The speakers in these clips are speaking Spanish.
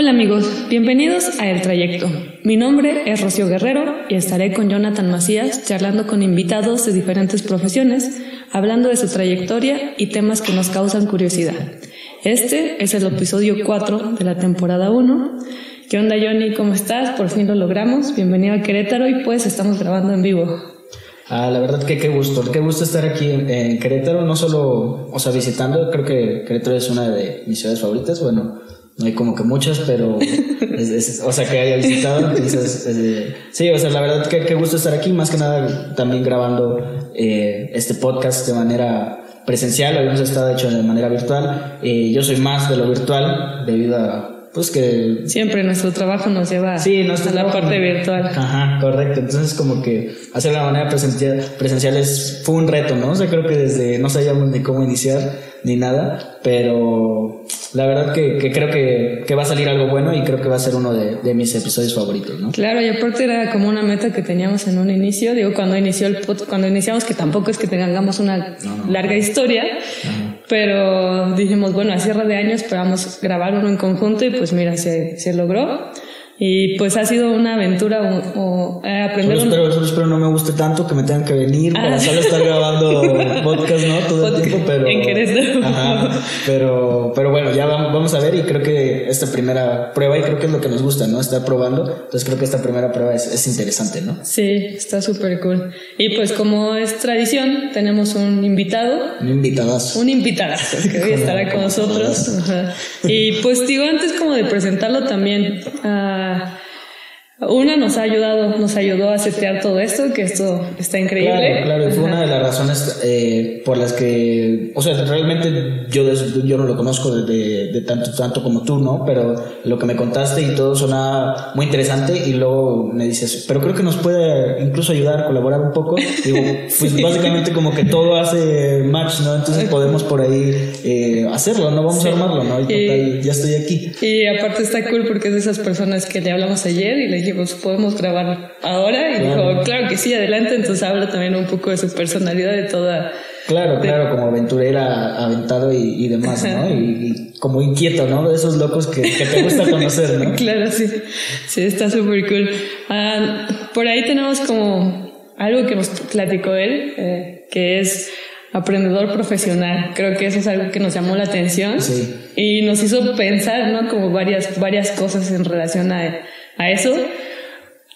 Hola amigos, bienvenidos a El Trayecto. Mi nombre es Rocío Guerrero y estaré con Jonathan Macías charlando con invitados de diferentes profesiones, hablando de su trayectoria y temas que nos causan curiosidad. Este es el episodio 4 de la temporada 1. ¿Qué onda Johnny? ¿Cómo estás? Por fin lo logramos. Bienvenido a Querétaro y pues estamos grabando en vivo. Ah, la verdad que qué gusto, qué gusto estar aquí en, Querétaro, no solo, o sea, visitando, creo que Querétaro es una de mis ciudades favoritas, bueno, no hay como que muchas, pero, o sea, que haya visitado. sí, o sea, la verdad que qué gusto estar aquí, más que nada también grabando eh, este podcast de manera presencial, habíamos estado hecho de manera virtual. Eh, yo soy más de lo virtual debido a pues que siempre nuestro trabajo nos lleva sí, a la parte virtual. Ajá, correcto. Entonces como que hacer la manera presencial, presencial es, fue un reto, ¿no? O sea, creo que desde no sabíamos ni cómo iniciar ni nada, pero la verdad que, que creo que, que, va a salir algo bueno y creo que va a ser uno de, de, mis episodios favoritos, ¿no? Claro, y aparte era como una meta que teníamos en un inicio, digo, cuando inició el cuando iniciamos, que tampoco es que tengamos una larga historia, pero dijimos, bueno, a cierre de año esperamos grabar uno en conjunto y pues mira, se, se logró. Y pues ha sido una aventura o, eh, aprender. Solo espero, espero no me guste tanto que me tengan que venir para ah. solo estar grabando podcast, ¿no? Todo el tiempo, pero. En Ajá, pero, pero bueno, ya vamos a ver y creo que esta primera prueba, y creo que es lo que nos gusta, ¿no? Estar probando. Entonces creo que esta primera prueba es, es interesante, ¿no? Sí, está súper cool. Y pues como es tradición, tenemos un invitado. Un invitadazo. Un invitadazo que hoy estará con nosotros. Y pues digo, antes como de presentarlo también. Uh, uh, una nos ha ayudado, nos ayudó a setear todo esto, que esto está increíble. Claro, claro, fue una de las razones eh, por las que, o sea, realmente yo, yo no lo conozco de, de, tanto, tanto como tú, ¿no? Pero lo que me contaste y todo sonaba muy interesante y luego me dices, pero creo que nos puede incluso ayudar, colaborar un poco. Digo, pues básicamente como que todo hace match, ¿no? Entonces podemos por ahí eh, hacerlo, ¿no? Vamos a armarlo, ¿no? Y, ya estoy aquí. Y aparte está cool porque es de esas personas que le hablamos ayer y le dije, pues podemos grabar ahora. Y dijo, claro que sí, adelante. Entonces habla también un poco de su personalidad, de toda. Claro, claro, como aventurera, aventado y, demás, ¿no? Y, como inquieto, ¿no? De esos locos que, te gusta conocer, ¿no? claro, sí. Sí, está súper cool. Ah, por ahí tenemos como algo que nos platicó él, eh, que es aprendedor profesional. Creo que eso es algo que nos llamó la atención sí. y nos hizo pensar, ¿no? Como varias, varias cosas en relación a, a eso.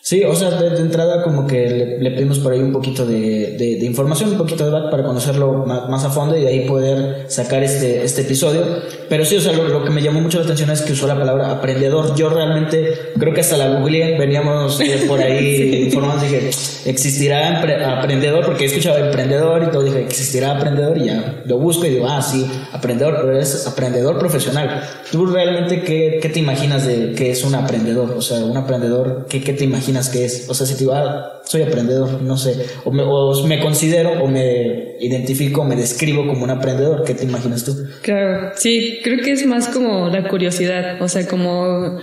Sí, o sea, de, entrada como que le, pedimos por ahí un poquito de, de, información, un poquito de back para conocerlo más, a fondo y de ahí poder sacar este, este episodio. Pero sí, o sea, lo, que me llamó mucho la atención es que usó la palabra aprendedor. Yo realmente creo que hasta la googleé, veníamos eh, por ahí informando, dije, ¿existirá aprendedor? Porque he escuchado emprendedor y todo, dije, ¿existirá aprendedor? Y ya lo busco y digo, ah, sí, aprendedor, pero es aprendedor profesional. ¿Tú realmente qué, qué te imaginas de que es un aprendedor? O sea, un aprendedor, ¿qué, qué te imaginas? Que es? O sea, si te digo, ah, soy aprendedor, no sé, o me, o me considero o me identifico, me describo como un aprendedor, ¿qué te imaginas tú? Claro, sí, creo que es más como la curiosidad, o sea, como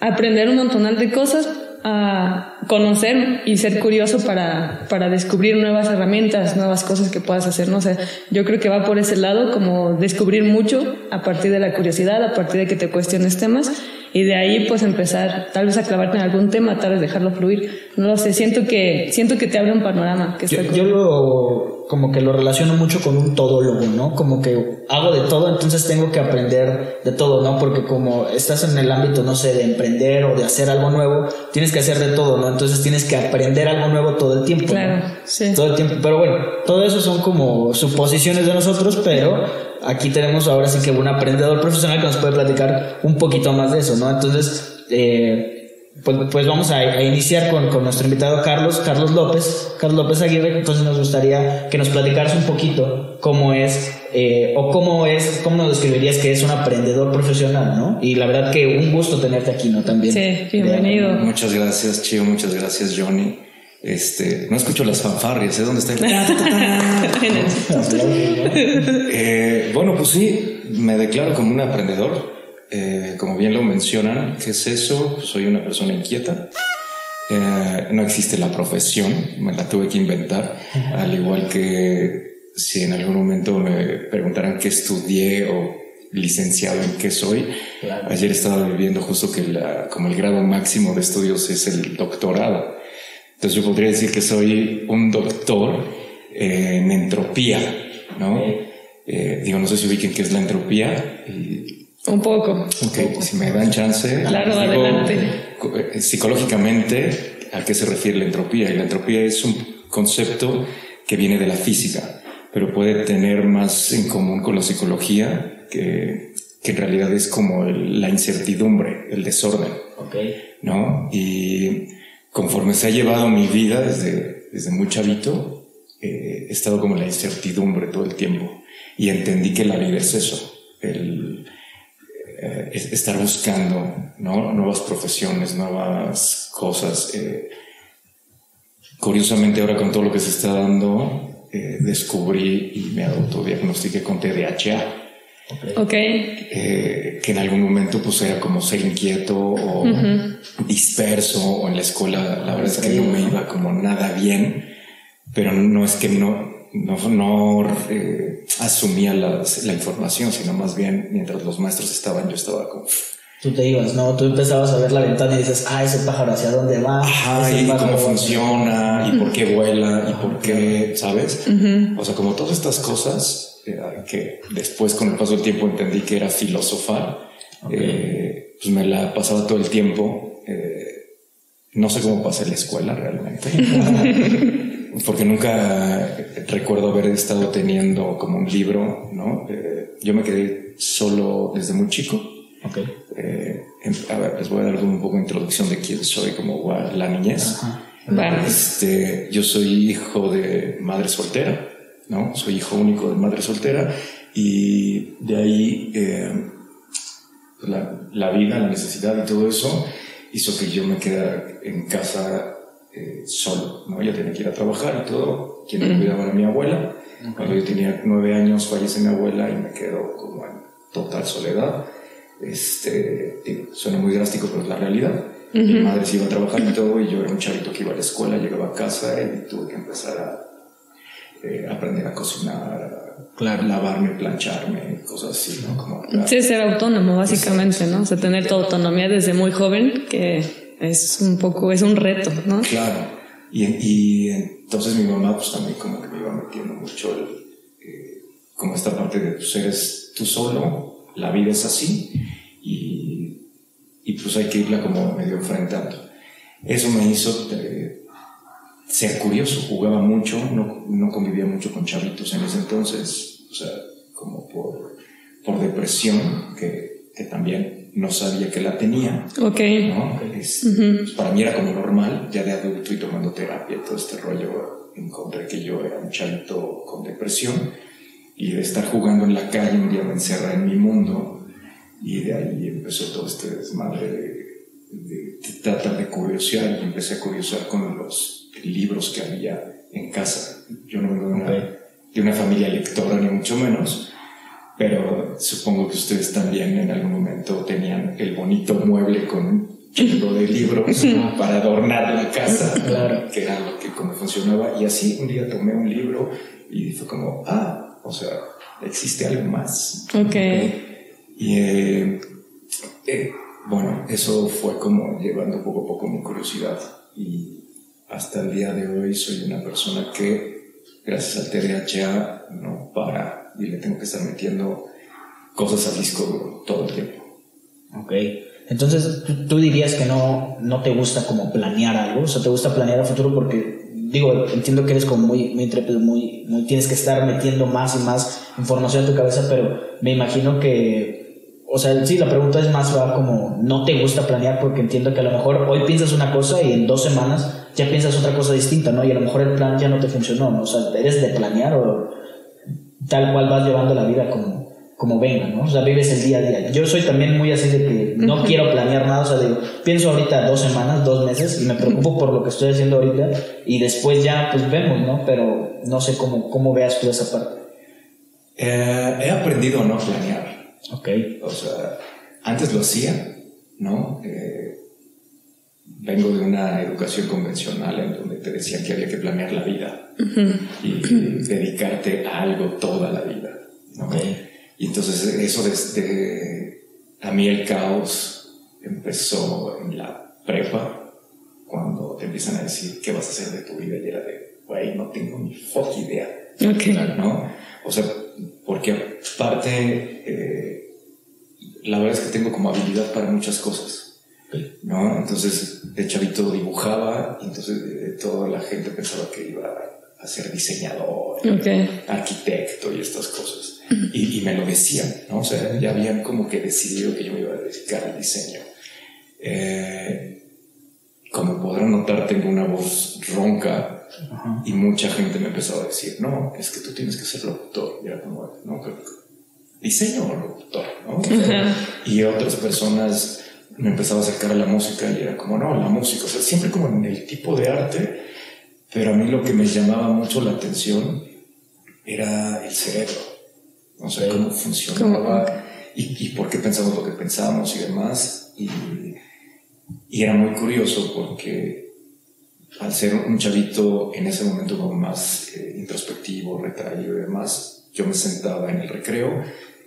aprender un montón de cosas, a conocer y ser curioso para, para descubrir nuevas herramientas, nuevas cosas que puedas hacer. No sé, yo creo que va por ese lado, como descubrir mucho a partir de la curiosidad, a partir de que te cuestiones temas y de ahí pues empezar tal vez a clavarte en algún tema, tal vez dejarlo fluir. No lo sé, siento que, siento que te abre un panorama. Que yo, yo lo, como que lo relaciono mucho con un todólogo, ¿no? Como que hago de todo, entonces tengo que aprender de todo, ¿no? Porque como estás en el ámbito, no sé, de emprender o de hacer algo nuevo, tienes que hacer de todo, ¿no? Entonces tienes que aprender algo nuevo todo el tiempo. Claro, sí. Todo el tiempo. Pero bueno, todo eso son como suposiciones de nosotros, pero aquí tenemos ahora sí que un aprendedor profesional que nos puede platicar un poquito más de eso, ¿no? Entonces, eh, pues, pues, vamos a, iniciar con, con, nuestro invitado Carlos, Carlos López, Carlos López Aguirre, entonces nos gustaría que nos platicaras un poquito cómo es, eh, o cómo es, cómo nos describirías que es un aprendedor profesional, ¿no? Y la verdad que un gusto tenerte aquí, ¿no? También. Sí, bienvenido. Muchas gracias, Chio, muchas gracias, Johnny. Este, no escucho las fanfarrias, ¿eh? ¿Dónde está? eh, bueno, pues sí, me declaro como un aprendedor. Eh, como bien lo mencionan, ¿qué es eso? Pues soy una persona inquieta. Eh, no existe la profesión, me la tuve que inventar, al igual que si en algún momento me preguntaran qué estudié o licenciado en qué soy. Ayer estaba viviendo justo que la, como el grado máximo de estudios es el doctorado. Entonces yo podría decir que soy un doctor en entropía, ¿no? Eh, digo, no sé si ubiquen qué es la entropía. Y, Un poco. ok, si me dan chance. Claro, les adelante. eh, Psicológicamente, ¿a qué se refiere la entropía? Y la entropía es un concepto que viene de la física, pero puede tener más en común con la psicología, que, que en realidad es como el- la incertidumbre, el desorden. Ok. ¿no? Y conforme se ha llevado mi vida desde, desde muy chavito, eh, he estado como en la incertidumbre todo el tiempo. Y entendí que la vida es eso, el eh, es- estar buscando ¿no? nuevas profesiones, nuevas cosas. eh. curiosamente ahora con todo lo que se está dando, descubrí y me autodiagnostiqué con TDAH Ok. eh, que en algún momento pues era como ser inquieto o disperso o en la escuela la verdad es que no me iba como nada bien pero no es que no no, no eh, asumía las- la información sino más bien mientras los maestros estaban yo estaba como Tú te ibas, ¿no? Tú empezabas a ver la ventana y dices, ah, ese pájaro hacia dónde va. ajá y cómo funciona y por qué vuela y por qué sabes o sea como todas estas cosas que después con el paso del tiempo entendí que era filosofar. Eh, pues me la pasaba todo el tiempo eh, no sé cómo pasé la escuela realmente. Porque nunca recuerdo haber estado teniendo como un libro no Eh, yo me quedé solo desde muy chico. Ok. eh, a ver, les voy a dar un poco de introducción de quién soy como gua- la niñez. Vale. Este, yo soy hijo de madre soltera, ¿no? Soy hijo único de madre soltera y de ahí eh, la, la vida, la necesidad y todo eso hizo que yo me quedara en casa eh, solo, ¿no? Yo tenía que ir a trabajar y todo. Quien me cuidaba era mi abuela. Cuando yo tenía nueve años fallece mi abuela y me quedo como en total soledad. Este, digo, suena muy drástico, pero es la realidad. Mi madre se iba a trabajar y todo, y yo era un chavito que iba a la escuela, llegaba a casa y tuve que empezar a eh, aprender a cocinar, Claro. lavarme, plancharme, cosas así, ¿no? Como a- Sí, ser autónomo, básicamente, ¿no? O sea, tener tu autonomía desde muy joven, que es un poco, es un reto, ¿no? Claro. Y, y entonces mi mamá pues también como que me iba metiendo mucho el, eh, como esta parte de pues eres tú solo, la vida es así y, y pues hay que irla como medio enfrentando. Eso me hizo eh, ser curioso, jugaba mucho, no, no convivía mucho con chavitos en ese entonces, o sea, como por, por depresión, que, que también no sabía que la tenía. Ok. ¿no? Es- pues, para mí era como normal, ya de adulto y tomando terapia todo este rollo, encontré que yo era un chavito con depresión y de estar jugando en la calle un día me encerré en mi mundo y de ahí empezó todo este desmadre de, de- de tratar de curiosear y empecé a curiosear con los libros que había en casa. Yo no vengo de una, de una familia lectora ni mucho menos, pero supongo que ustedes también en algún momento tenían el bonito mueble con chingo de libros para adornar la casa, Claro. que era lo que como funcionaba. Y así un día tomé un libro y fue como, ah, o sea, existe algo más. Ok. Y eh, eh, bueno, eso fue como llevando poco a poco mi curiosidad y hasta el día de hoy soy una persona que gracias al TDAH no para y le tengo que estar metiendo cosas al disco todo el tiempo. Ok. Entonces, ¿tú, tú dirías que no, no te gusta como planear algo, o sea, te gusta planear a futuro porque, digo, entiendo que eres como muy, muy intrépido, muy, muy, tienes que estar metiendo más y más información en tu cabeza, pero me imagino que, o sea, sí, la pregunta es más, va como, no te gusta planear porque entiendo que a lo mejor hoy piensas una cosa y en dos semanas ya piensas otra cosa distinta, ¿no? Y a lo mejor el plan ya no te funcionó, ¿no? O sea, ¿eres de planear o tal cual vas llevando la vida como, como venga, ¿no? O sea, vives el día a día. Yo soy también muy así de que no quiero planear nada, o sea, digo, pienso ahorita dos semanas, dos meses y me preocupo por lo que estoy haciendo ahorita y después ya pues vemos, ¿no? Pero no sé cómo, cómo veas tú esa parte. Eh, he aprendido a no planear. Ok. O sea, antes lo hacía, ¿no? Eh, vengo de una educación convencional en donde te decían que había que planear la vida y dedicarte a algo toda la vida, ¿no? Ok. Y entonces eso desde, a mí el caos empezó en la prepa, cuando te empiezan a decir qué vas a hacer de tu vida y era de, güey, no tengo ni fuck idea. Okay. ¿no? O sea, porque aparte, eh, la verdad es que tengo como habilidad para muchas cosas, ¿no? Entonces, de chavito dibujaba y entonces de, toda la gente pensaba que iba a ser diseñador, arquitecto y estas cosas. Y, y, me lo decían, ¿no? O sea, ya habían como que decidido que yo me iba a dedicar al diseño. Eh, como podrán notar, tengo una voz ronca y mucha gente me empezó a decir, no, es que tú tienes que ser locutor. Y era como, no, diseño o locutor, ¿no? y otras personas me empezaban a acercar a la música y era como, no, la música, o sea, siempre como en el tipo de arte, pero a mí lo que me llamaba mucho la atención era el cerebro, o sea, cómo funcionaba y, y por qué pensamos lo que pensamos y demás. Y, y era muy curioso porque al ser un chavito en ese momento como más eh, introspectivo, retraído y demás, yo me sentaba en el recreo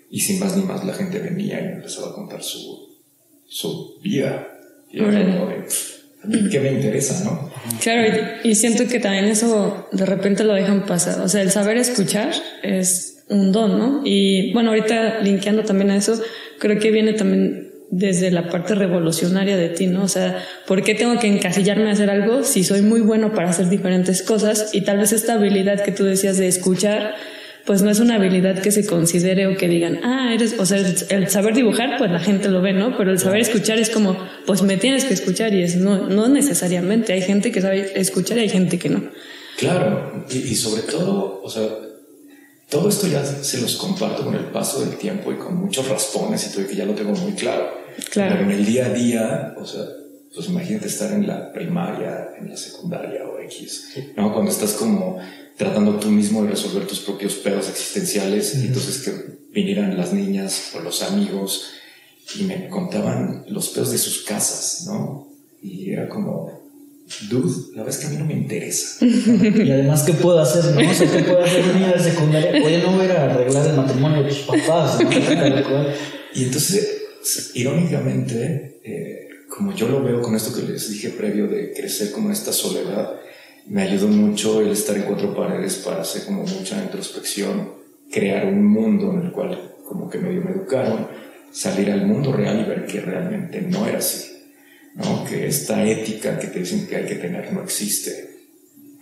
y sin más ni más la gente venía y me empezaba a contar su, su vida. Y era como de, a mí qué me interesa, ¿no? Claro, y, y, siento que también eso de repente lo dejan pasar. O sea, el saber escuchar es un don, ¿no? Y bueno, ahorita linkeando también a eso, creo que viene también desde la parte revolucionaria de ti, ¿no? O sea, ¿por qué tengo que encasillarme a hacer algo si soy muy bueno para hacer diferentes cosas? Y tal vez esta habilidad que tú decías de escuchar, pues no es una habilidad que se considere o que digan, ah, eres, o sea, el saber dibujar, pues la gente lo ve, ¿no? Pero el saber escuchar es como, pues me tienes que escuchar y es no, no necesariamente. Hay gente que sabe escuchar y hay gente que no. Claro, y, y sobre todo, o sea, todo esto ya se los comparto con el paso del tiempo y con muchos raspones y todo, que ya lo tengo muy claro. Claro. Pero en el día a día, o sea, pues imagínate estar en la primaria, en la secundaria o X, ¿no? Cuando estás como tratando tú mismo de resolver tus propios pedos existenciales, y entonces que vinieran las niñas o los amigos y me contaban los pedos de sus casas, ¿no? Y era como, dude, la verdad es que a mí no me interesa. y además, ¿qué puedo hacer? No sé qué puede hacer niña de secundaria. Oye, no voy a arreglar el matrimonio de tus papás. ¿no? y entonces irónicamente, eh, como yo lo veo con esto que les dije previo de crecer como esta soledad, me ayudó mucho el estar en cuatro paredes para hacer como mucha introspección, crear un mundo en el cual como que medio me educaron, salir al mundo real y ver que realmente no era así, ¿no? que esta ética que te dicen que hay que tener no existe,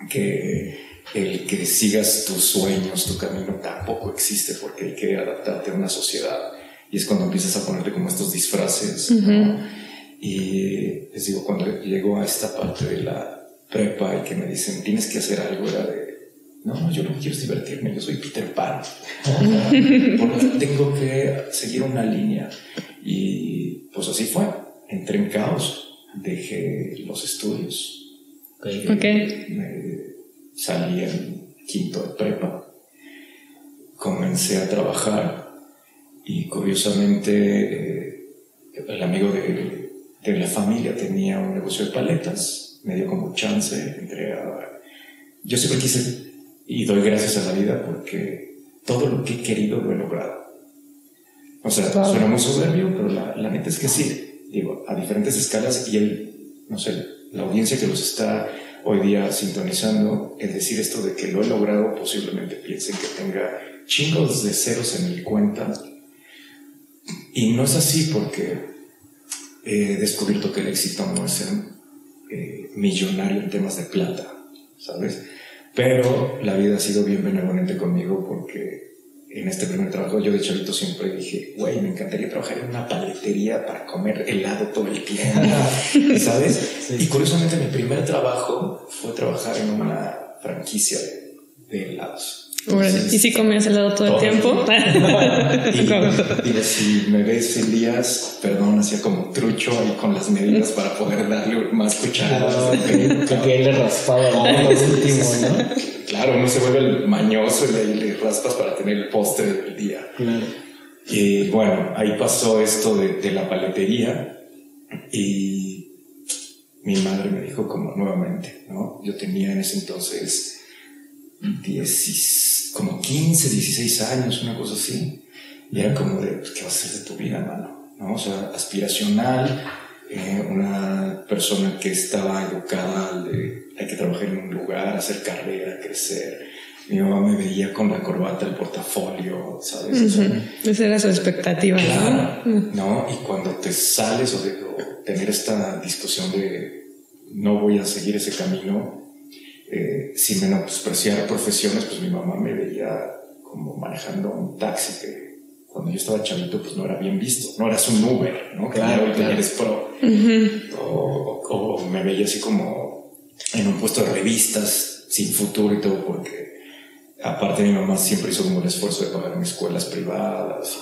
que el que sigas tus sueños, tu camino tampoco existe porque hay que adaptarte a una sociedad y es cuando empiezas a ponerte como estos disfraces. Y les digo, cuando llego a esta parte de la prepa y que me dicen, tienes que hacer algo, era de, no, yo no quiero divertirme, yo soy Peter Pan. Porque tengo que seguir una línea. Y pues así fue. Entré en caos, dejé los estudios. Okay. salí en quinto de prepa. Comencé a trabajar y curiosamente eh, el amigo de, de, la familia tenía un negocio de paletas, me dio como chance, entré a... Yo siempre quise y doy gracias a la vida porque todo lo que he querido lo he logrado. O sea, suena muy soberbio, pero la, la neta es que sí, digo, a diferentes escalas y él, no sé, la audiencia que los está hoy día sintonizando, el decir esto de que lo he logrado, posiblemente piensen que tenga chingos de ceros en mi cuenta y no es así porque he descubierto que el éxito no es ser eh, millonario en temas de plata, ¿sabes? Pero la vida ha sido bien benevolente conmigo porque en este primer trabajo yo de chavito siempre dije, güey, me encantaría trabajar en una paletería para comer helado todo el tiempo, ¿sabes? Y curiosamente mi primer trabajo fue trabajar en una franquicia de, de ¿Y si comías helado todo, el tiempo? y, si me ves Elías, perdón, hacía como trucho ahí con las medidas para poder darle más cucharadas. Que él le raspaba lo último, ¿no? Claro, uno se vuelve mañoso y ahí le raspas para tener el postre del día. Y bueno, ahí pasó esto de, de la paletería y mi madre me dijo como nuevamente, ¿no? Yo tenía en ese entonces 16 como 15, 16 años, una cosa así. Y era como de, pues, ¿qué vas a hacer de tu vida, mano? ¿No? O sea, aspiracional, eh, una persona que estaba educada de hay que trabajar en un lugar, hacer carrera, crecer. Mi mamá me veía con la corbata, el portafolio, ¿sabes? Esa era su expectativa, claro, ¿no? Y cuando te sales o, de, tener esta discusión de no voy a seguir ese camino, eh, sin menospreciar profesiones, pues mi mamá me veía como manejando un taxi que cuando yo estaba chavito pues no era bien visto, no eras un Uber, ¿no? Claro, que eres pro. o, me veía así como en un puesto de revistas sin futuro y todo porque aparte mi mamá siempre hizo como el esfuerzo de pagar mis escuelas privadas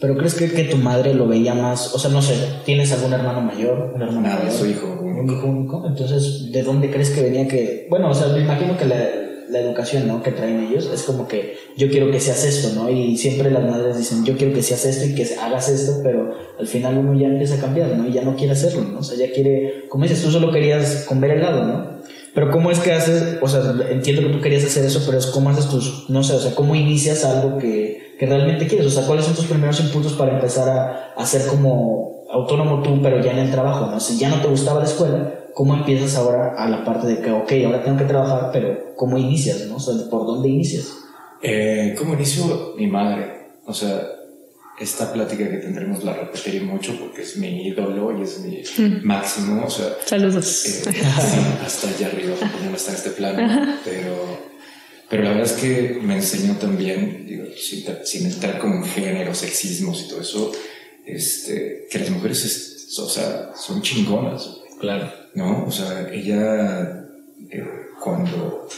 pero, crees que, que, tu madre lo veía más, o sea, no sé, ¿tienes algún hermano mayor? Un hermano Nada, mayor? soy hijo único. Un hijo único. Entonces, ¿de dónde crees que venía que, bueno, o sea, me imagino que la, la educación, ¿no? Que traen ellos es como que yo quiero que seas esto, ¿no? Y siempre las madres dicen, yo quiero que seas esto y que hagas esto, pero al final uno ya empieza a cambiar, ¿no? Y ya no quiere hacerlo, ¿no? O sea, ya quiere, como dices, tú solo querías comer helado, ¿no? Pero ¿cómo es que haces, o sea, entiendo que tú querías hacer eso, pero es cómo haces tus, no sé, o sea, cómo inicias algo que, que realmente quieres? O sea, ¿cuáles son tus primeros impulsos para empezar a, a ser como autónomo tú, pero ya en el trabajo, ¿no? Si ya no te gustaba la escuela, ¿cómo empiezas ahora a la parte de que, ok, ahora tengo que trabajar, pero ¿cómo inicias, no? O sea, ¿por dónde inicias? Eh, ¿Cómo inicio? Mi madre. O sea, esta plática que tendremos la repetiré mucho porque es mi ídolo y es mi máximo. O sea, Saludos. Eh, hasta allá arriba, porque ya no está en este plano. Pero, pero la verdad es que me enseñó también, digo, sin, entrar como en género, sexismos y todo eso, este, que las mujeres o sea, son chingonas. Claro. ¿No? O sea, ella eh, cuando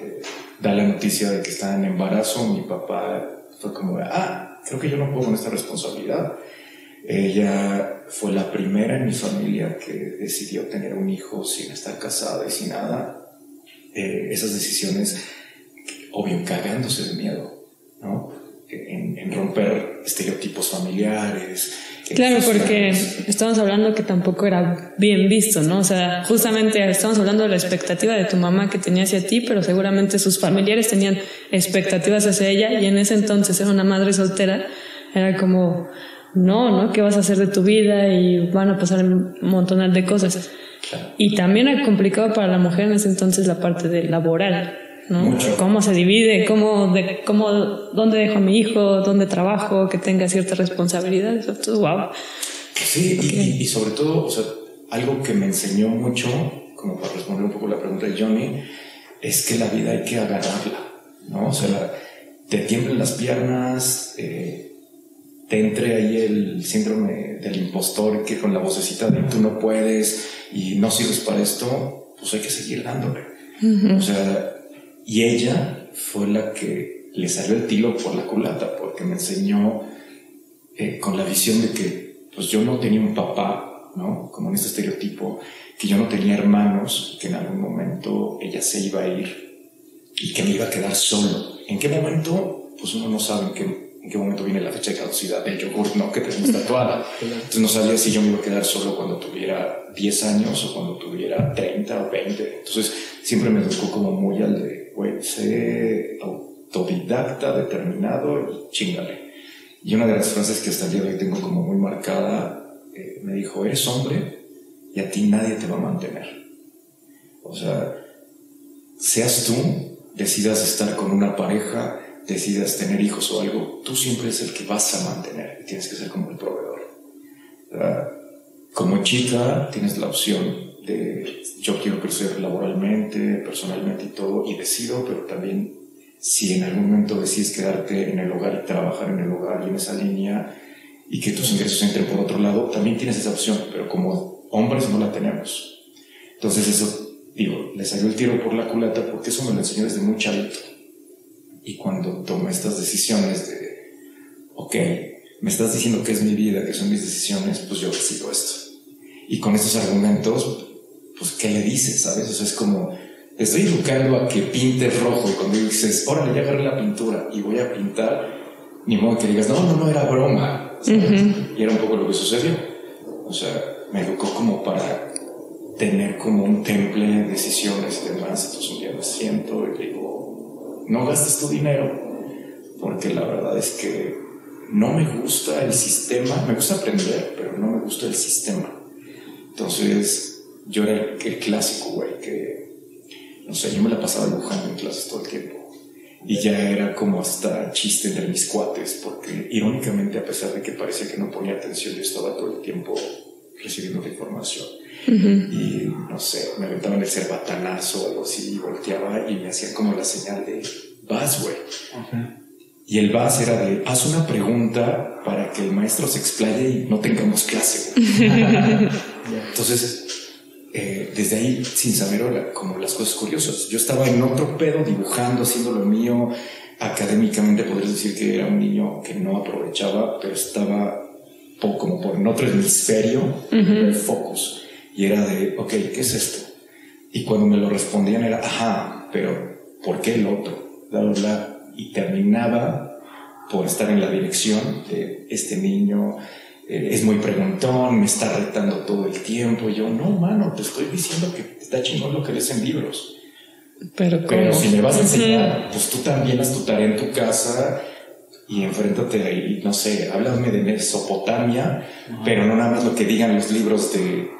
eh, da la noticia de que está en embarazo, mi papá fue como, ah, creo que yo no puedo con esta responsabilidad. Ella fue la primera en mi familia que decidió tener un hijo sin estar casada y sin nada. Eh, esas decisiones, obvio, cagándose de miedo, ¿no? En, en romper estereotipos familiares, Claro, porque estamos hablando que tampoco era bien visto, ¿no? O sea, justamente estamos hablando de la expectativa de tu mamá que tenía hacia ti, pero seguramente sus familiares tenían expectativas hacia ella y en ese entonces era una madre soltera, era como, no, ¿no? ¿Qué vas a hacer de tu vida? Y van a pasar un montón de cosas. Y también era complicado para la mujer en ese entonces la parte de laboral. ¿No? ¿Cómo se divide? ¿Cómo, de, cómo, ¿Dónde dejo a mi hijo? ¿Dónde trabajo? Que tenga ciertas responsabilidades. Eso wow. Sí, y, y, sobre todo, o sea, algo que me enseñó mucho, como para responder un poco la pregunta de Johnny, es que la vida hay que agarrarla, ¿no? O sea, te tiemblen las piernas, eh, te entre ahí el síndrome del impostor que con la vocecita de tú no puedes y no sirves para esto, pues hay que seguir dándole. O sea, y ella fue la que le salió el tiro por la culata, porque me enseñó eh, con la visión de que pues yo no tenía un papá, ¿no? Como en este estereotipo, que yo no tenía hermanos, que en algún momento ella se iba a ir y que me iba a quedar solo. ¿En qué momento? Pues uno no sabe en qué, en qué momento viene la fecha de caducidad del yogur, ¿no? Que tenemos tatuada. Entonces no sabía si yo me iba a quedar solo cuando tuviera 10 años o cuando tuviera 30 o 20. Entonces siempre me educó como muy al de güey, sé autodidacta, determinado y chingale. Y una de las frases que hasta el día de hoy tengo como muy marcada, eh, me dijo, eres hombre y a ti nadie te va a mantener. O sea, seas tú, decidas estar con una pareja, decidas tener hijos o algo, tú siempre eres el que vas a mantener y tienes que ser como el proveedor. como chica tienes la opción yo quiero crecer laboralmente, personalmente y todo, y decido, pero también si en algún momento decides quedarte en el hogar y trabajar en el hogar y en esa línea y que tus ingresos entren por otro lado, también tienes esa opción, pero como hombres no la tenemos. Entonces eso, digo, le salió el tiro por la culata porque eso me lo enseñó desde muy chavito. Y cuando tomé estas decisiones de, ok, me estás diciendo que es mi vida, que son mis decisiones, pues yo decido esto. Y con estos argumentos, pues, ¿qué le dices? ¿Sabes? O sea, es como, estoy educando a que pinte rojo y cuando dices, órale, ya agarré la pintura y voy a pintar, ni modo que digas, no, no, no, era broma. Y era un poco lo que sucedió. O sea, me educó como para tener como un temple de decisiones y demás. Entonces un día me siento y digo, no gastes tu dinero, porque la verdad es que no me gusta el sistema, me gusta aprender, pero no me gusta el sistema. Entonces, yo era el, clásico, güey, que, no sé, yo me la pasaba dibujando en clases todo el tiempo. Y ya era como hasta chiste entre mis cuates, porque irónicamente, a pesar de que parecía que no ponía atención, yo estaba todo el tiempo recibiendo la información. Y no sé, me aventaban el cerbatanazo o algo así, y volteaba y me hacían como la señal de vas, güey. Y el vas era de haz una pregunta para que el maestro se explaye y no tengamos clase. Entonces, eh, desde ahí, sin saber como las cosas curiosas, yo estaba en otro pedo dibujando, haciendo lo mío. Académicamente podrías decir que era un niño que no aprovechaba, pero estaba como por en otro hemisferio el focus. Y era de, ok, ¿qué es esto? Y cuando me lo respondían era, ajá, pero ¿por qué el otro? Bla, bla, bla y terminaba por estar en la dirección de este niño. Eh, es muy preguntón, me está retando todo el tiempo. yo, no, mano, te estoy diciendo que está chingón lo que lees en libros. Pero, Pero si me vas a enseñar, pues tú también haz tu tarea en tu casa y enfréntate ahí, no sé, háblame de Mesopotamia, pero no nada más lo que digan los libros de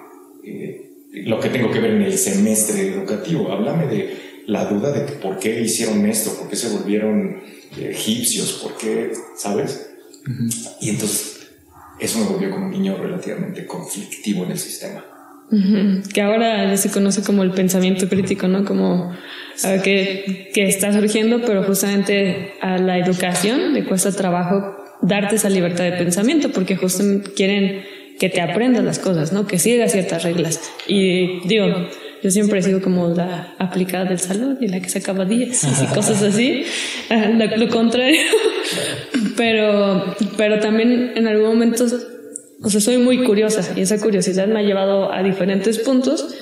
eh, lo que tengo que ver en el semestre educativo, háblame de la duda de por qué hicieron esto, por qué se volvieron eh, egipcios, por qué, ¿sabes? Y entonces eso me volvió como un niño relativamente conflictivo en el sistema. Que ahora se conoce como el pensamiento crítico, ¿no? Como que, que está surgiendo, pero justamente a la educación le cuesta trabajo darte esa libertad de pensamiento porque justamente quieren que te aprendas las cosas, ¿no? Que sigas ciertas reglas. Y digo, yo siempre he sido como la aplicada del salón y la que sacaba 10 y cosas así, lo, contrario. pero, pero también en algún momento, o sea, soy muy curiosa y esa curiosidad me ha llevado a diferentes puntos.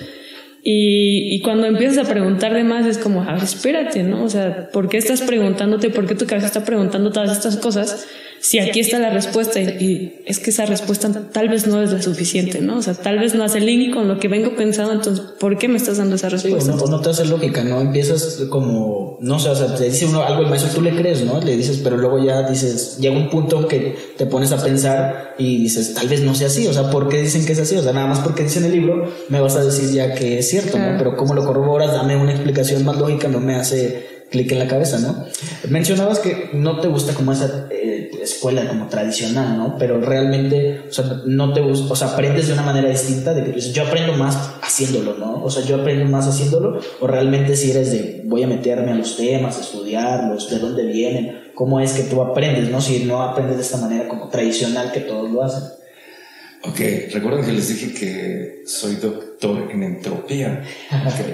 Y, y, cuando empiezas a preguntar de más es como, a ver, espérate, ¿no? O sea, ¿por qué estás preguntándote? ¿Por qué tu cabeza está preguntando todas estas cosas? Si aquí está la respuesta y, es que esa respuesta tal vez no es la suficiente, ¿no? O sea, tal vez no hace link con lo que vengo pensando, entonces, ¿por qué me estás dando esa respuesta? Sí, no, te hace lógica, ¿no? Empiezas como, no sé, o sea, te dice uno algo el maestro, tú le crees, ¿no? Le dices, pero luego ya dices, llega un punto que te pones a pensar y dices, tal vez no sea así, o sea, ¿por qué dicen que es así? O sea, nada más porque dicen el libro, me vas a decir ya que es cierto, ¿no? Pero ¿cómo lo corroboras? Dame una explicación más lógica, no me hace clic en la cabeza, ¿no? Mencionabas que no te gusta como esa eh, escuela como tradicional, ¿no? Pero realmente, o sea, no te gusta, o sea, aprendes de una manera distinta de que dices, yo aprendo más haciéndolo, ¿no? O sea, yo aprendo más haciéndolo, o realmente si eres de, voy a meterme a los temas, estudiarlos, de dónde vienen, cómo es que tú aprendes, ¿no? Si no aprendes de esta manera como tradicional que todos lo hacen. Ok, recuerden que les dije que soy doctor en entropía.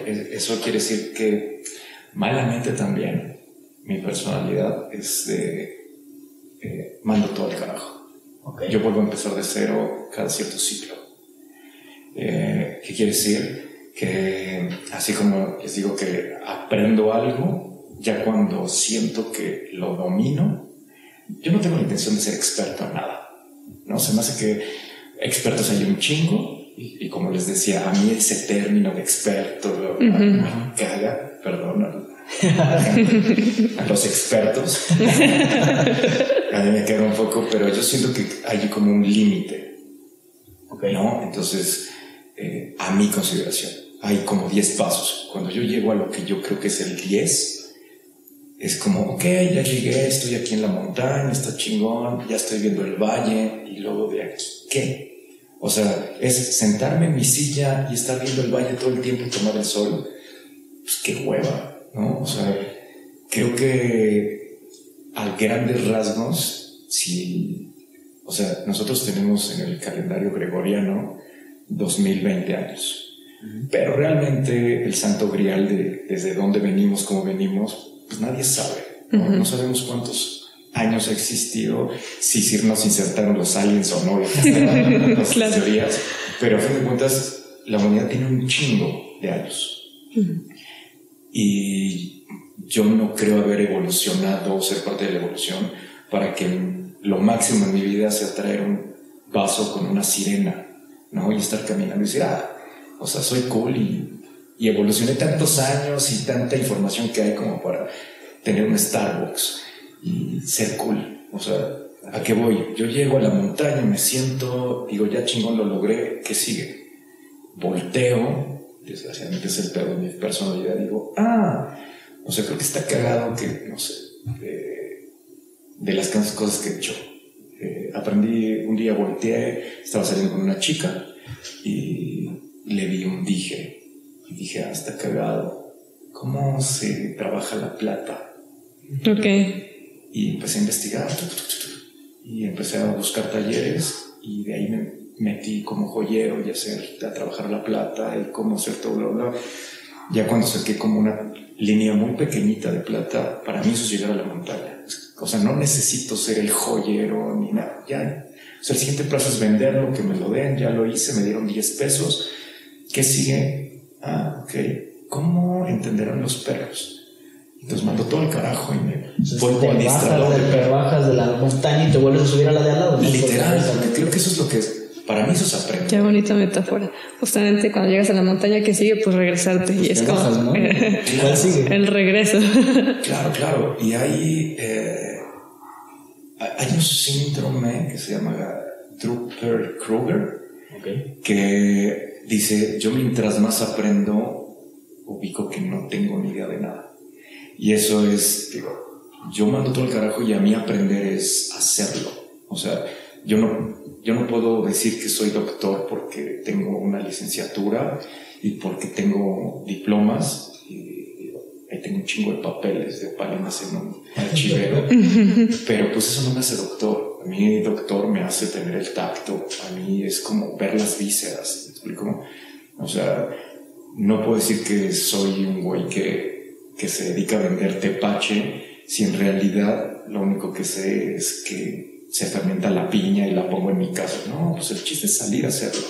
Eso quiere decir que malamente también, mi personalidad es de eh, mando todo el carajo. Yo vuelvo a empezar de cero cada cierto ciclo. Eh, ¿Qué quiere decir? Que así como les digo que aprendo algo, ya cuando siento que lo domino, yo no tengo la intención de ser experto en nada. ¿no? Se me hace que expertos hay un chingo y, como les decía, a mí ese término de experto me caga, perdón, a los expertos. a mí me queda un poco, pero yo siento que hay como un límite. ¿No? Entonces, eh, a mi consideración, hay como 10 pasos. Cuando yo llego a lo que yo creo que es el 10, es como, ok, ya llegué, estoy aquí en la montaña, está chingón, ya estoy viendo el valle, y luego de aquí, ¿qué? O sea, es sentarme en mi silla y estar viendo el valle todo el tiempo y tomar el sol. Pues qué hueva, ¿no? O sea, creo que a grandes rasgos, si, o sea, nosotros tenemos en el calendario gregoriano 2020 años. Pero realmente el santo grial de desde dónde venimos, cómo venimos, pues nadie sabe. No, no sabemos cuántos años ha existido, si nos insertaron los aliens o no, las teorías, pero a fin de cuentas la humanidad tiene un chingo de años. Y yo no creo haber evolucionado ser parte de la evolución para que lo máximo en mi vida sea traer un vaso con una sirena, ¿no? Y estar caminando y decir, ah, o sea, soy cool y, y evolucioné tantos años y tanta información que hay como para tener un Starbucks y ser cool. O sea, ¿a qué voy? Yo llego a la montaña, me siento, digo, ya chingón lo logré, ¿qué sigue? Volteo, desgraciadamente es el pedo de mi personalidad, digo, ah, o sea, creo que está cagado que, no sé, de las cosas que he hecho. Eh, aprendí, un día volteé, estaba saliendo con una chica y le vi un dije, y dije, ah, está cagado, ¿cómo se trabaja la plata? Ok. Y empecé a investigar y empecé a buscar talleres y de ahí me metí como joyero y hacer, a trabajar la plata y cómo hacer todo, bla, bla. Ya cuando saqué como una línea muy pequeñita de plata, para mí eso es llegar a la montaña. O sea, no necesito ser el joyero ni nada. Ya. O sea, el siguiente paso es venderlo, que me lo den, ya lo hice, me dieron 10 pesos. ¿Qué sigue? Ah, ok. ¿Cómo entenderán los perros? Entonces mando todo el carajo y me vuelvo a distraer. bajas de la montaña y te vuelves a subir a la de al lado. Literal, creo que eso es lo que es. Para mí eso se aprende. Qué bonita metáfora. Justamente cuando llegas a la montaña que sigue, pues regresarte. y es como sigue? el regreso. claro, claro. Y hay, eh, hay un síndrome que se llama Druper-Kruger, que dice, yo mientras más aprendo, ubico que no tengo ni idea de nada. Y eso es, digo, yo mando todo el carajo y a mí aprender es hacerlo. O sea, yo no, yo no puedo decir que soy doctor porque tengo una licenciatura y porque tengo diplomas y, ahí tengo un chingo de papeles de opalinas en un archivero, pero pues eso no me hace doctor. A mí doctor me hace tener el tacto, a mí es como ver las vísceras, ¿me explico? O sea, no puedo decir que soy un güey que, que se dedica a vender tepache si en realidad lo único que sé es que se fermenta la piña y la pongo en mi casa. No, pues el chiste es salir a hacerlo.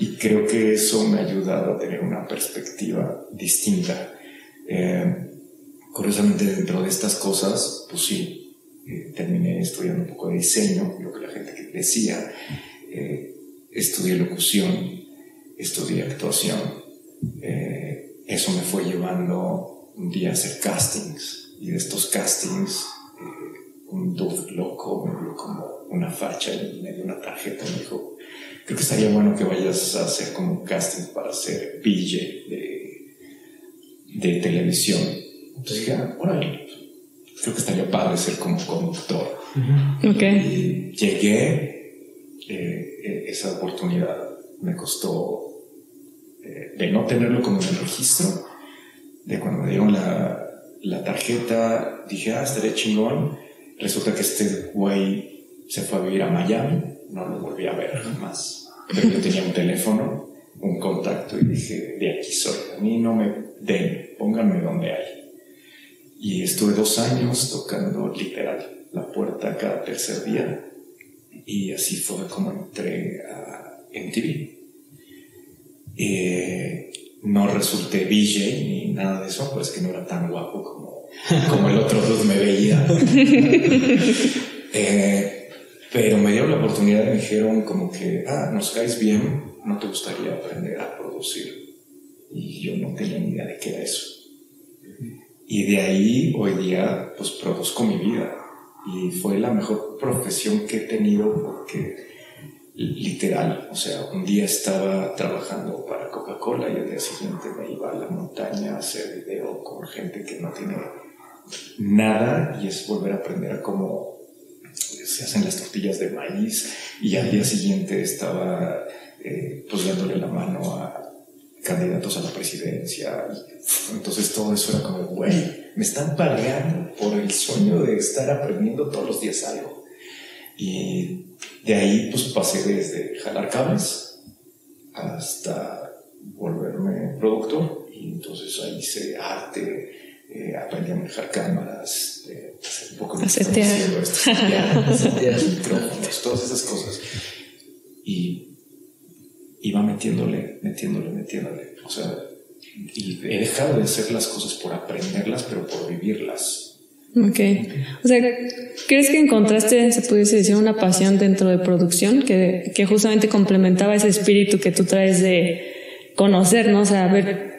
Y creo que eso me ha ayudado a tener una perspectiva distinta. Eh, curiosamente, dentro de estas cosas, pues sí, eh, terminé estudiando un poco de diseño, lo que la gente decía. Eh, estudié locución, estudié actuación. eso me fue llevando un día a hacer castings. Y de estos castings un dude loco, me dio como una facha me dio una tarjeta me dijo, creo que estaría bueno que vayas a hacer como un casting para ser VJ de, de televisión. Entonces dije, ah, creo que estaría padre ser como conductor. Y llegué, eh, eh, esa oportunidad me costó eh, de no tenerlo como en el registro, de cuando me dieron la, la tarjeta, dije, ah, estaré chingón Resulta que este güey se fue a vivir a Miami, no lo volví a ver jamás. Pero yo tenía un teléfono, un contacto y dije, de aquí soy. A mí no me den, pónganme donde hay. Y estuve dos años tocando literal la puerta cada tercer día. Y así fue como entré a MTV. Eh, no resulté VJ ni nada de eso, pues que no era tan guapo como como el otro dos me veía. Eh, pero me dieron la oportunidad y me dijeron como que, ah, nos caes bien, ¿no te gustaría aprender a producir? Y yo no tenía ni idea de qué era eso. Y de ahí hoy día pues produzco mi vida. Y fue la mejor profesión que he tenido porque literal, o sea, un día estaba trabajando para Coca-Cola y al día siguiente me iba a la montaña a hacer video con gente que no tiene nada y es volver a aprender a cómo se hacen las tortillas de maíz y al día siguiente estaba eh, pues dándole la mano a candidatos a la presidencia. Entonces todo eso era como, güey, me están pagando por el sueño de estar aprendiendo todos los días algo. Y de ahí pues pasé desde jalar cables hasta volverme productor y entonces ahí hice arte, eh, aprendí a manejar cámaras, eh, hacer un poco de micrófonos, todas esas cosas. Y iba metiéndole, metiéndole, metiéndole. O sea, y he dejado de hacer las cosas por aprenderlas, pero por vivirlas. Ok. O sea, ¿crees que encontraste, se pudiese decir, una pasión dentro de producción que, que justamente complementaba ese espíritu que tú traes de conocer, ¿no? O sea, ver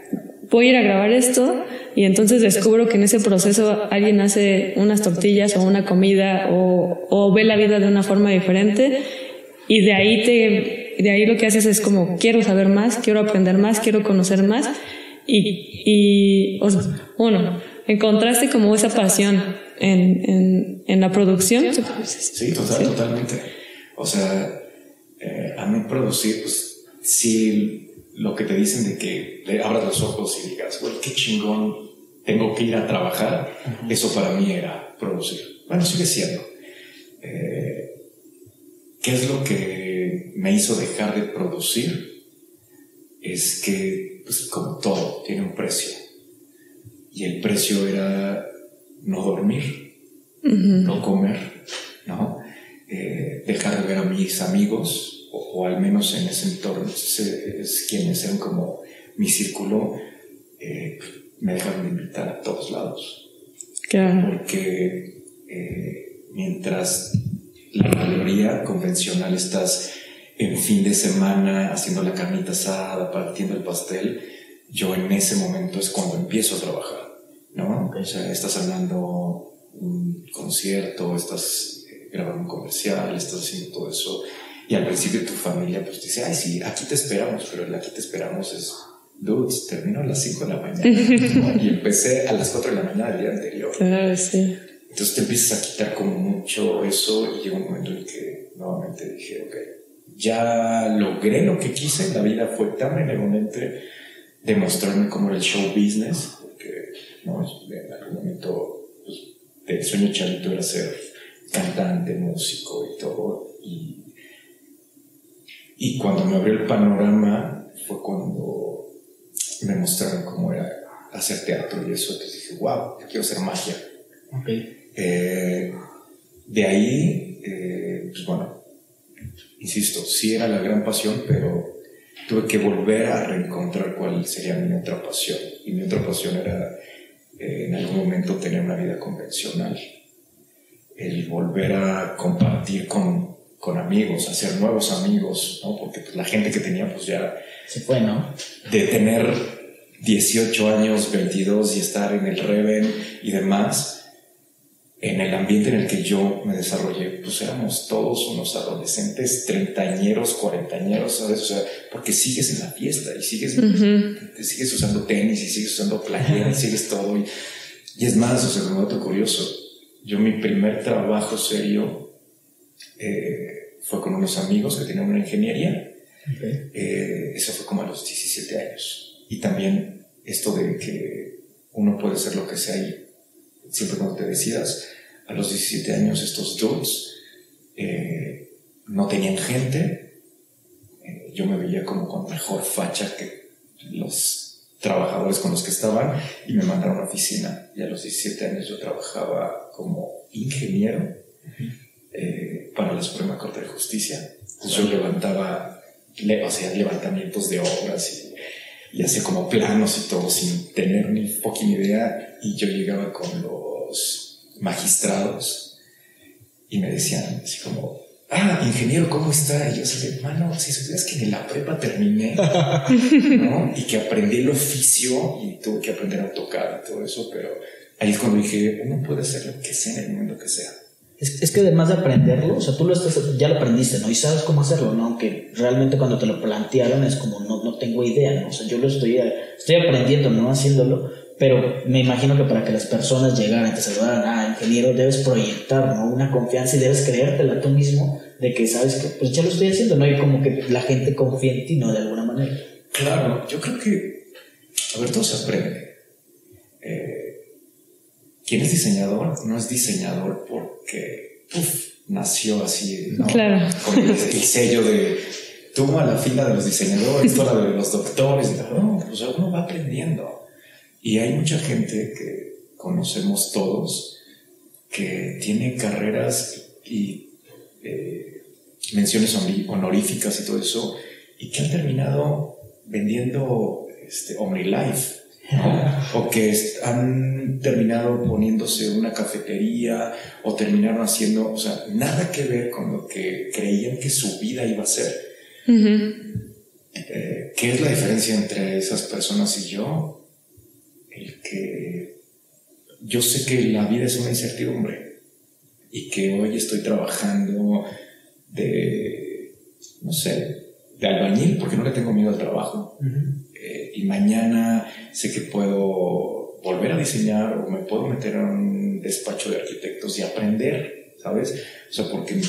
voy a ir a grabar esto y entonces descubro que en ese proceso alguien hace unas tortillas o una comida o, o ve la vida de una forma diferente y de ahí te, de ahí lo que haces es como quiero saber más, quiero aprender más, quiero conocer más y, y o sea, uno, encontraste como esa pasión en, en, en la producción. Sí, total, totalmente. O sea, eh, a mí producir, pues sí lo que te dicen de que le abras los ojos y digas, güey, qué chingón, tengo que ir a trabajar, eso para mí era producir. Bueno, sigue siendo. Eh, ¿Qué es lo que me hizo dejar de producir? Es que, pues como todo, tiene un precio. Y el precio era no dormir, no comer, ¿no? Eh, dejar de ver a mis amigos, o, al menos en ese entorno, es, quienes eran como mi círculo, eh, me dejaron de invitar a todos lados. Porque eh, mientras la mayoría convencional estás en fin de semana haciendo la carnita asada, partiendo el pastel, yo en ese momento es cuando empiezo a trabajar, ¿no? O sea, estás hablando un concierto, estás eh, grabando un comercial, estás haciendo todo eso y al principio tu familia pues dice, ay, sí, aquí te esperamos, pero el aquí te esperamos es, dudes, termino a las 5 de la mañana. Y empecé a las 4 de la mañana del día anterior. Claro, sí. Entonces te empiezas a quitar como mucho eso y llega un momento en que nuevamente dije, ok, ya logré lo que quise, la vida fue tan benevolente demostrarme cómo era el show business, ¿no? en algún momento pues, el sueño chavito era ser cantante, músico y todo, y y cuando me abrió el panorama fue cuando me mostraron cómo era hacer teatro y eso. Entonces dije, wow, yo quiero hacer magia. Eh, de ahí, eh, pues bueno, insisto, sí era la gran pasión, pero tuve que volver a reencontrar cuál sería mi otra pasión. Y mi otra pasión era en algún momento tener una vida convencional. El volver a compartir con con amigos, hacer nuevos amigos, ¿no? Porque pues, la gente que tenía pues ya... Se fue, ¿no? De tener 18 años, 22 y estar en el Reven y demás, en el ambiente en el que yo me desarrollé, pues éramos todos unos adolescentes, treintañeros, cuarentañeros, ¿sabes? O sea, porque sigues en la fiesta y sigues, sigues usando tenis y sigues usando playera y sigues todo. Y, y, es más, o sea, como dato curioso, yo mi primer trabajo serio eh, fue con unos amigos que tenían una ingeniería. Eh, eso fue como a los 17 años. Y también esto de que uno puede ser lo que sea y siempre cuando te decidas, a los 17 años estos dudes eh, no tenían gente. yo me veía como con mejor facha que los trabajadores con los que estaban y me mandaron a una oficina. Y a los 17 años yo trabajaba como ingeniero eh, para la Suprema Corte de Justicia. yo levantaba, o sea, levantamientos de obras y, hacía como planos y todo sin tener ni fucking idea. Y yo llegaba con los magistrados y me decían así como, ah, ingeniero, ¿cómo está? Y yo así, hermano, si supieras que en la prepa terminé, ¿no? Y que aprendí el oficio y tuve que aprender a tocar y todo eso, pero ahí es cuando dije, uno puede hacer lo que sea en el mundo que sea. Es, es, que además de aprenderlo, o sea, tú lo estás, ya lo aprendiste, ¿no? Y sabes cómo hacerlo, ¿no? Aunque realmente cuando te lo plantearon es como, no, no tengo idea, ¿no? O sea, yo lo estoy, estoy aprendiendo, ¿no? Haciéndolo, pero me imagino que para que las personas llegaran y te saludaran, ah, ingeniero, debes proyectar, ¿no? Una confianza y debes creértela tú mismo de que sabes que, pues ya lo estoy haciendo, ¿no? Y como que la gente confía en ti, ¿no? De alguna manera. Claro, yo creo que, a ver, todo se aprende. Eh, quien es diseñador no es diseñador porque nació así, ¿no? Claro. Con el, sello de tú a la fila de los diseñadores, tú a la de los doctores, no, pues uno va aprendiendo. Y hay mucha gente que conocemos todos que tiene carreras y eh, menciones honoríficas y todo eso, y que han terminado vendiendo este, OmniLife o que han terminado poniéndose una cafetería o terminaron haciendo, o sea, nada que ver con lo que creían que su vida iba a ser. Eh, ¿Qué es la diferencia entre esas personas y yo? Que yo sé que la vida es una incertidumbre y que hoy estoy trabajando de, no sé, de albañil porque no le tengo miedo al trabajo. Eh, y mañana sé que puedo volver a diseñar o me puedo meter a un despacho de arquitectos y aprender, ¿sabes? O sea, porque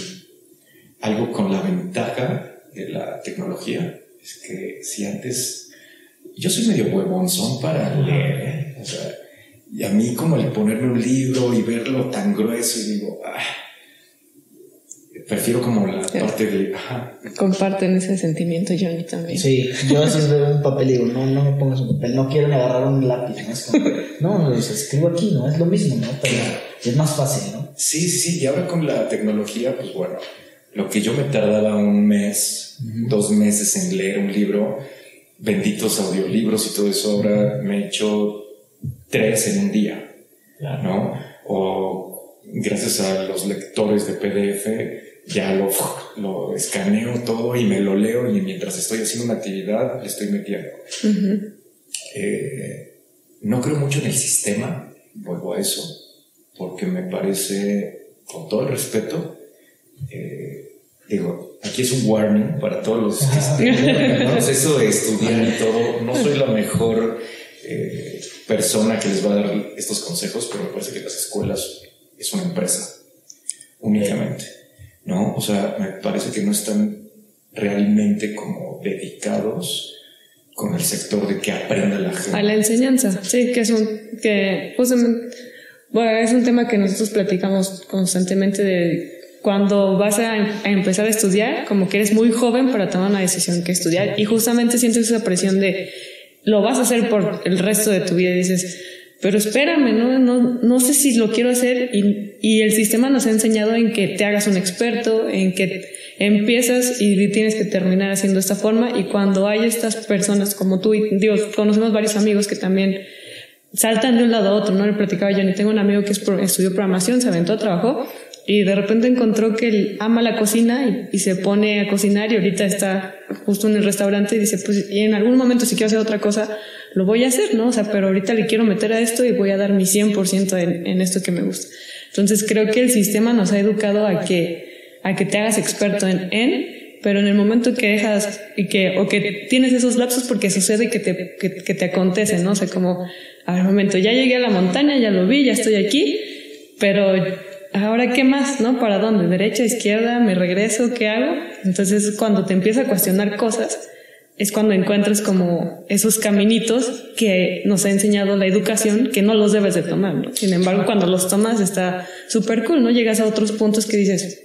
algo con la ventaja de la tecnología es que si antes yo soy medio huevonzón para leer, ¿eh? O sea, y a mí como el ponerme un libro y verlo tan grueso y digo, ah, prefiero como la parte de... Ajá. Comparten ese sentimiento, Johnny, también. Sí, yo a veces veo un papel y digo, no, no me pongas un papel, no quiero agarrar un lápiz, ¿no? Es como, no, escribo aquí, ¿no? Es lo mismo, ¿no? Pero es más fácil, ¿no? Sí, sí, sí, y ahora con la tecnología, pues bueno, lo que yo me tardaba un mes, dos meses en leer un libro, benditos audiolibros y todo eso, ahora me he hecho tres en un día, ¿no? O gracias a los lectores de PDF, ya lo, lo escaneo todo y me lo leo y mientras estoy haciendo una actividad le estoy metiendo. Eh, no creo mucho en el sistema, vuelvo a eso, porque me parece, con todo el respeto, eh, digo, aquí es un warning para todos los que eso de estudiar y todo, no soy la mejor eh, persona que les va a dar estos consejos, pero me parece que las escuelas es una empresa únicamente, ¿no? O sea, me parece que no están realmente como dedicados con el sector de que aprenda la gente. A la enseñanza, sí, que es un, que justamente, bueno, es un tema que nosotros platicamos constantemente de cuando vas a, empezar a estudiar, como que eres muy joven para tomar una decisión que estudiar y justamente sientes esa presión de lo vas a hacer por el resto de tu vida y dices, pero espérame, no, no, no sé si lo quiero hacer y, y, el sistema nos ha enseñado en que te hagas un experto, en que empiezas y tienes que terminar haciendo esta forma y cuando hay estas personas como tú y Dios, conocemos varios amigos que también saltan de un lado a otro, ¿no? Le platicaba yo, ni tengo un amigo que estudió programación, se aventó, trabajó y de repente encontró que él ama la cocina y, se pone a cocinar y ahorita está justo en el restaurante y dice, pues y en algún momento si quiero hacer otra cosa, lo voy a hacer, ¿no? O sea, pero ahorita le quiero meter a esto y voy a dar mi 100% en, en esto que me gusta. Entonces creo que el sistema nos ha educado a que, a que te hagas experto en, en pero en el momento que dejas y que, o que tienes esos lapsos porque sucede que te, que, que te acontece, ¿no? O sea, como, a ver, momento, ya llegué a la montaña, ya lo vi, ya estoy aquí, pero ahora qué más, ¿no? ¿Para dónde? ¿Derecha, izquierda? ¿Me regreso? ¿Qué hago? Entonces cuando te empieza a cuestionar cosas, es cuando encuentras como esos caminitos que nos ha enseñado la educación que no los debes de tomar, ¿no? Sin embargo, cuando los tomas está súper cool, ¿no? Llegas a otros puntos que dices,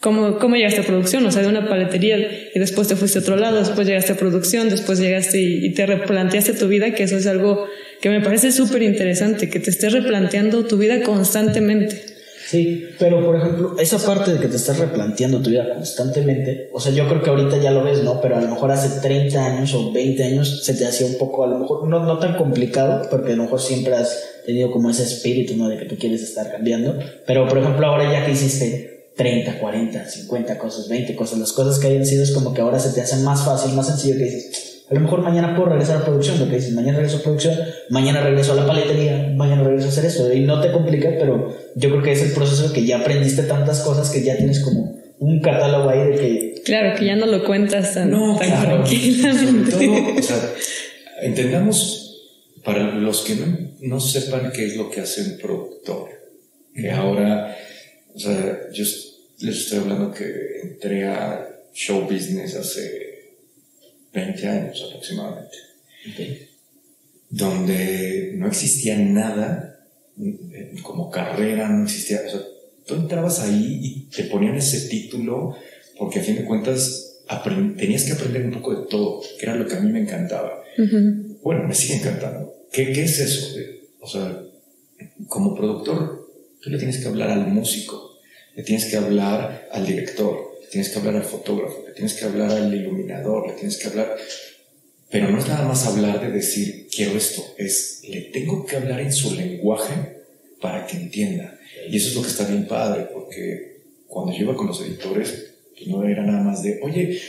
¿cómo, ¿cómo llegaste a producción? O sea, de una paletería y después te fuiste a otro lado, después llegaste a producción, después llegaste y, y te replanteaste tu vida, que eso es algo que me parece súper interesante, que te estés replanteando tu vida constantemente. Sí, pero por ejemplo, esa parte de que te estás replanteando tu vida constantemente, o sea, yo creo que ahorita ya lo ves, ¿no? Pero a lo mejor hace 30 años o 20 años se te hacía un poco, a lo mejor, no, no tan complicado, porque a lo mejor siempre has tenido como ese espíritu, ¿no? De que tú quieres estar cambiando. Pero por ejemplo, ahora ya que hiciste 30, 40, 50 cosas, 20 cosas, las cosas que hayan sido es como que ahora se te hace más fácil, más sencillo que dices, a lo mejor mañana puedo regresar a producción, lo que dices, mañana regreso a producción, mañana regreso a la paletería, mañana regreso a hacer esto. Y no te complica, pero yo creo que es el proceso que ya aprendiste tantas cosas que ya tienes como un catálogo ahí de que... Claro, que ya no lo cuentas tan, no, tan claro. tranquilamente. Sobre todo, o sea, entendamos, para los que no, no sepan qué es lo que hace un productor, que ahora, o sea, yo les estoy hablando que entré a show business hace 20 años aproximadamente, donde no existía nada eh, como carrera, no existía, o sea, tú entrabas ahí y te ponían ese título porque a fin de cuentas tenías que aprender un poco de todo, que era lo que a mí me encantaba. Bueno, me sigue encantando. ¿Qué, ¿Qué es eso? O sea, como productor, tú le tienes que hablar al músico, le tienes que hablar al director, tienes que hablar al fotógrafo, le tienes que hablar al iluminador, le tienes que hablar... Pero no es nada más hablar de decir, quiero esto, es, le tengo que hablar en su lenguaje para que entienda. Y eso es lo que está bien padre, porque cuando yo iba con los editores, pues no era nada más de, oye,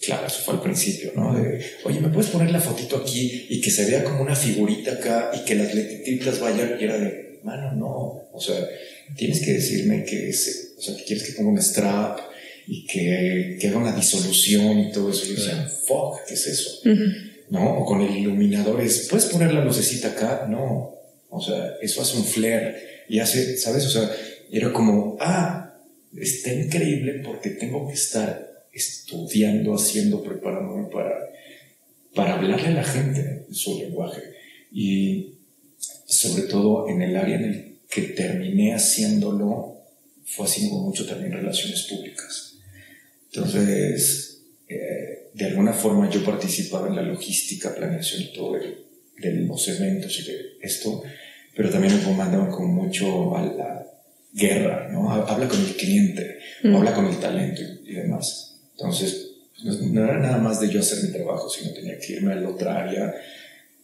Claro, eso fue al principio, ¿no? De, oye, ¿me puedes poner la fotito aquí y que se vea como una figurita acá y que las letritas vayan? Y era de, mano, no. O sea, tienes que decirme que, o sea, que quieres que ponga un strap y que, que haga una disolución y todo eso. Y yo decía, fuck, ¿qué es eso? ¿No? O con el iluminador es, ¿puedes poner la lucecita acá? No. O sea, eso hace un flare y hace, ¿sabes? O sea, era como, ah, está increíble porque tengo que estar estudiando, haciendo, preparándome para, para hablarle a la gente su lenguaje. Y sobre todo en el área en el que terminé haciéndolo, fue haciendo mucho también relaciones públicas. Entonces, eh, de alguna forma yo participaba en la logística, planeación y todo de, de los eventos y de esto, pero también me mandaban con mucho a la guerra, ¿no? Habla con el cliente, habla con el talento y demás. Entonces, pues, no era nada más de yo hacer mi trabajo, sino tenía que irme a la otra área,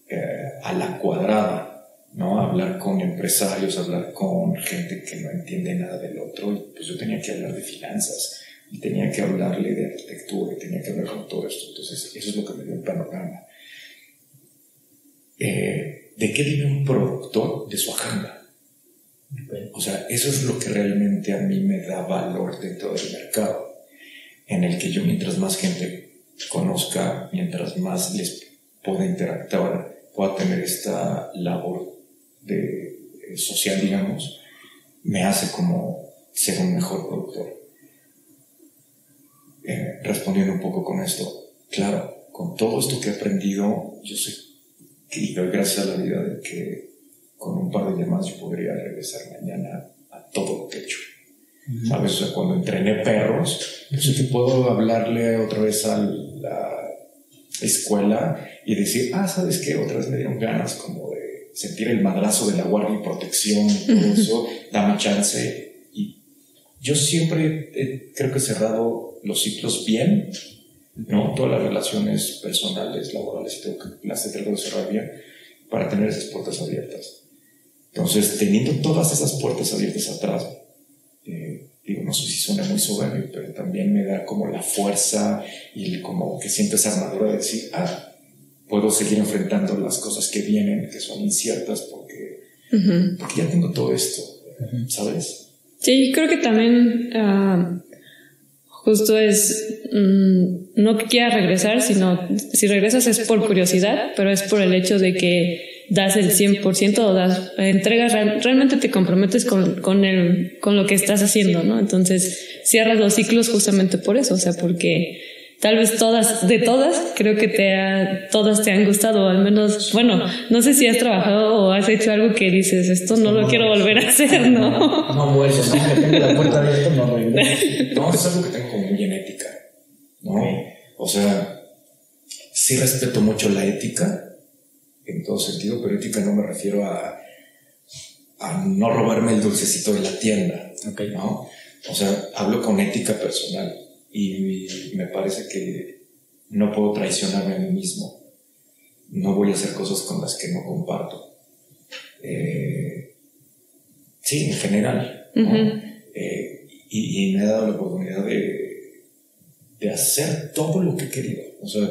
eh, a la cuadrada, ¿no? hablar con empresarios, hablar con gente que no entiende nada del otro. Pues yo tenía que hablar de finanzas, y tenía que hablarle de arquitectura, y tenía que hablar con todo esto. Entonces, eso es lo que me dio el panorama. Eh, ¿De qué vive un productor? De su agenda. O sea, eso es lo que realmente a mí me da valor dentro del mercado en el que yo mientras más gente conozca, mientras más les pueda interactuar, pueda tener esta labor de, eh, social, digamos, me hace como ser un mejor productor. Eh, respondiendo un poco con esto, claro, con todo esto que he aprendido, yo sé que doy gracias a la vida de que con un par de llamadas yo podría regresar mañana a todo lo que he hecho. ¿Sabes? O sea, cuando entrené perros, yo sé que puedo hablarle otra vez a la escuela y decir, ah, ¿sabes qué? Otra vez me dieron ganas como de sentir el madrazo de la guardia y protección y todo eso, dame chance. Y yo siempre creo que he cerrado los ciclos bien, ¿no? Todas las relaciones personales, laborales y todo, que las he tratado de cerrar bien para tener esas puertas abiertas. Entonces, teniendo todas esas puertas abiertas atrás, eh, digo, no sé si suena muy soberbio, pero también me da como la fuerza y como que siento esa armadura de decir, ah, puedo seguir enfrentando las cosas que vienen, que son inciertas, porque, porque ya tengo todo esto, ¿sabes? Sí, creo que también uh, justo es mm, no que quiera regresar, sino si regresas es por curiosidad, pero es por el hecho de que das el 100% o das, entregas, realmente te comprometes con, con, el, con lo que estás haciendo, ¿no? Entonces cierras los ciclos justamente por eso, o sea, porque tal vez todas, de todas, creo que te ha, todas te han gustado, al menos, bueno, no sé si has trabajado o has hecho algo que dices, esto no, lo quiero volver a hacer, ¿no? No, vuelvo, no, tengo la puerta abierta, no No, es algo que tengo como muy en ética, ¿no? O sea, sí respeto mucho la ética, en todo sentido, pero ética no me refiero a, a no robarme el dulcecito de la tienda, ¿no? O sea, hablo con ética personal y me parece que no puedo traicionarme a mí mismo. No voy a hacer cosas con las que no comparto. Eh, sí, en general. Eh, y, y, me ha dado la oportunidad de, de hacer todo lo que he querido. O sea,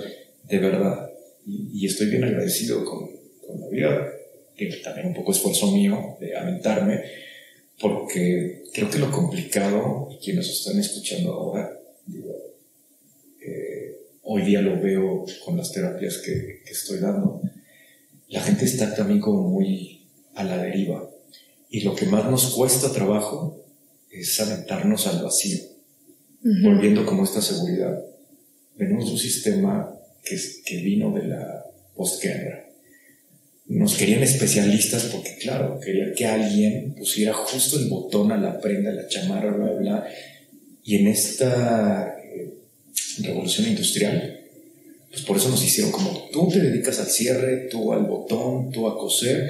de verdad y, estoy bien agradecido con, con, la vida, que también un poco esfuerzo mío de aventarme, porque creo que lo complicado, y quienes están escuchando ahora, digo, eh, hoy día lo veo con las terapias que, que, estoy dando, la gente está también como muy a la deriva. Y lo que más nos cuesta trabajo es aventarnos al vacío, volviendo como esta seguridad. Venimos de un sistema que, que vino de la postguerra. Nos querían especialistas porque, claro, querían que alguien pusiera justo el botón a la prenda, a la chamarra, bla, bla. Y en esta eh, revolución industrial, pues por eso nos hicieron como tú te dedicas al cierre, tú al botón, tú a coser.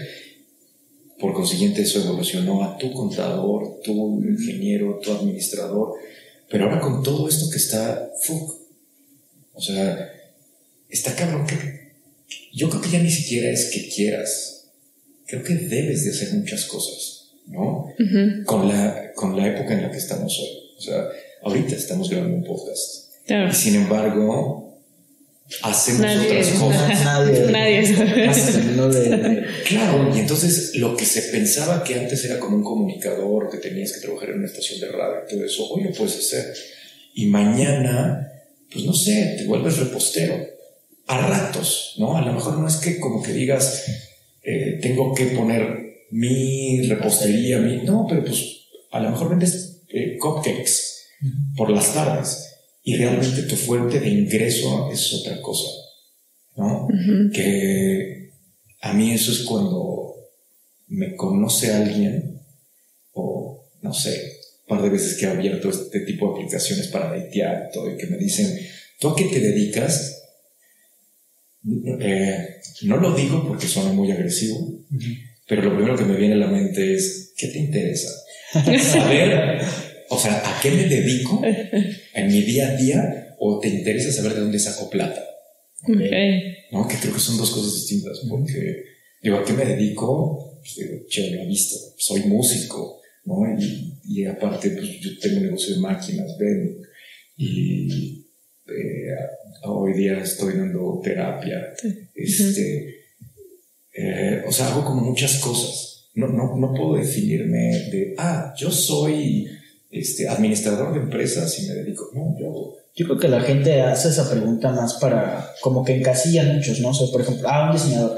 Por consiguiente, eso evolucionó a tu contador, tu ingeniero, tu administrador. Pero ahora con todo esto que está, fuck, o sea, está cabrón que yo creo que ya ni siquiera es que quieras. Creo que debes de hacer muchas cosas, ¿no? con, la, con la época en la que estamos hoy. O sea, ahorita estamos grabando un podcast. Y sin embargo, hacemos otras cosas. Nadie. Nadie. Claro, y entonces lo que se pensaba que antes era como un comunicador, que tenías que trabajar en una estación de radio y todo eso, hoy lo puedes hacer. Y mañana, pues no sé, te vuelves repostero. A ratos, ¿no? A lo mejor no es que como que digas, eh, tengo que poner mi repostería, mi... No, pero pues a lo mejor vendes eh, cupcakes por las tardes y realmente tu fuente de ingreso es otra cosa, ¿no? Que a mí eso es cuando me conoce alguien o no sé, un par de veces que he abierto este tipo de aplicaciones para datear y todo y que me dicen, ¿tú a qué te dedicas? Eh, no lo digo porque suena muy agresivo, pero lo primero que me viene a la mente es, ¿qué te interesa? Saber, o sea, ¿a qué me dedico en mi día a día o te interesa saber de dónde saco plata? ¿No? Que creo que son dos cosas distintas, porque digo, ¿a qué me dedico? Pues digo, che, lo he visto, soy músico, ¿no? Y, aparte, pues yo tengo un negocio de máquinas, ven, y eh, hoy día estoy dando terapia, este, eh, o sea, hago como muchas cosas. No, no, no puedo definirme de, ah, yo soy este, administrador de empresas y me dedico. No, yo. Yo creo que la gente hace esa pregunta más para, como que encasillan muchos, ¿no? O sea, por ejemplo, ah, un diseñador,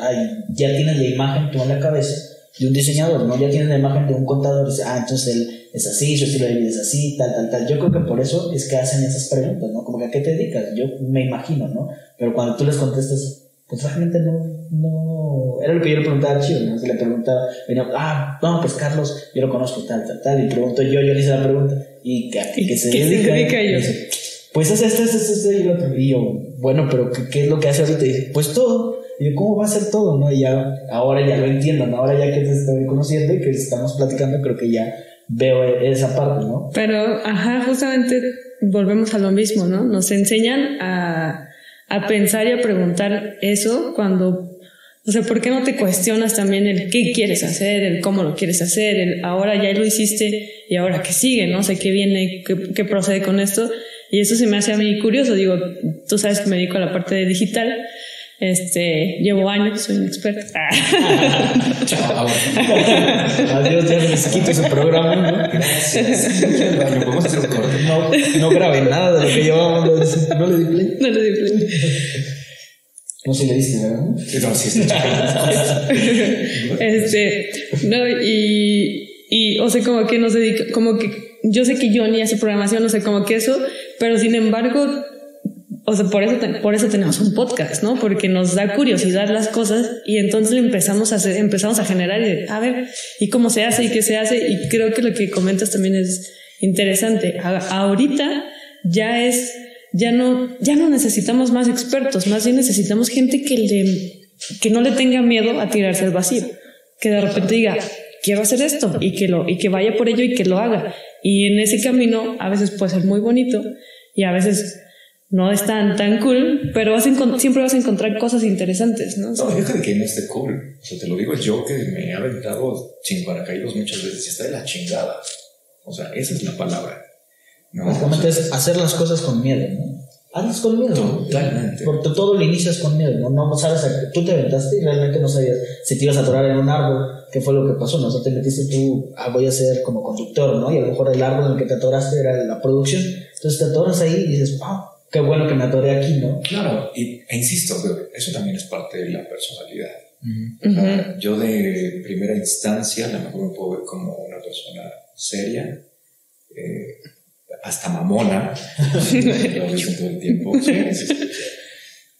ya tienes la imagen tú en la cabeza de un diseñador, ¿no? Ya tienes la imagen de un contador, dice, ah, entonces él es así, su estilo de vida es así, tal, tal, tal. Yo creo que por eso es que hacen esas preguntas, ¿no? Como que a qué te dedicas, yo me imagino, ¿no? Pero cuando tú les contestas, pues realmente no, no, era lo que yo le preguntaba a Chio, ¿no? Se le preguntaba, venía, ah, no, pues Carlos, yo lo conozco, tal, tal, tal, y pregunto yo, yo le hice la pregunta, ¿y qué, qué se dedica? yo? pues es esto, es esto, y lo otro, y yo, bueno, pero ¿qué, ¿qué, es lo que hace ahorita? Y dice, pues todo, y yo, ¿cómo va a ser todo, no? Y ya, ahora ya lo entiendo, ¿no? Ahora ya que te estoy conociendo y que estamos platicando, creo que ya veo esa parte, ¿no? Pero, ajá, justamente volvemos a lo mismo, ¿no? Nos enseñan a a pensar y a preguntar eso cuando, o sea, ¿por qué no te cuestionas también el qué quieres hacer, el cómo lo quieres hacer, el ahora ya lo hiciste y ahora qué sigue, no sé qué viene, qué, procede con esto? Y eso se me hace a mí curioso, digo, tú sabes que me dedico a la parte de digital, este, llevo años, soy un experto. Chao. Adiós, ya les quito ese programa, ¿no? Gracias. Podemos hacer un corte. No, no grabé nada de lo que llevamos. No le di play. No le di play. No se le diste, ¿verdad? Sí, no, sí, Este, no, y, y, o sea, como que nos dedica, como que yo sé que yo ni hace programación, no sé, como que eso, pero sin embargo, o sea, por eso, por eso tenemos un podcast, ¿no? Porque nos da curiosidad las cosas y entonces empezamos a hacer, empezamos a generar y a ver, ¿y cómo se hace y qué se hace? Y creo que lo que comentas también es interesante. ahorita ya es, ya no, ya no necesitamos más expertos, más bien necesitamos gente que le, que no le tenga miedo a tirarse al vacío, que de repente diga, quiero hacer esto y que lo, y que vaya por ello y que lo haga. Y en ese camino a veces puede ser muy bonito y a veces no es tan, tan cool, pero vas siempre vas a encontrar cosas interesantes, ¿no? No, deja de que no esté cool. O sea, te lo digo yo que me he aventado sin paracaídos muchas veces y está de la chingada. O sea, esa es la palabra. ¿no? Básicamente es hacer las cosas con miedo, ¿no? Hazlas con miedo. Totalmente. Porque todo lo inicias con miedo, ¿no? No sabes, tú te aventaste y realmente no sabías si te ibas a atorar en un árbol, qué fue lo que pasó, ¿no? O sea, te metiste tú, ah, voy a ser como conductor, ¿no? Y a lo mejor el árbol en el que te atoraste era la producción. Entonces te atoras ahí y dices, wow qué bueno que me atoré aquí, ¿no? Claro, y, e insisto, eso también es parte de la personalidad. Yo de primera instancia, a lo mejor me puedo ver como una persona seria, eh, hasta mamona, lo dicen todo el tiempo,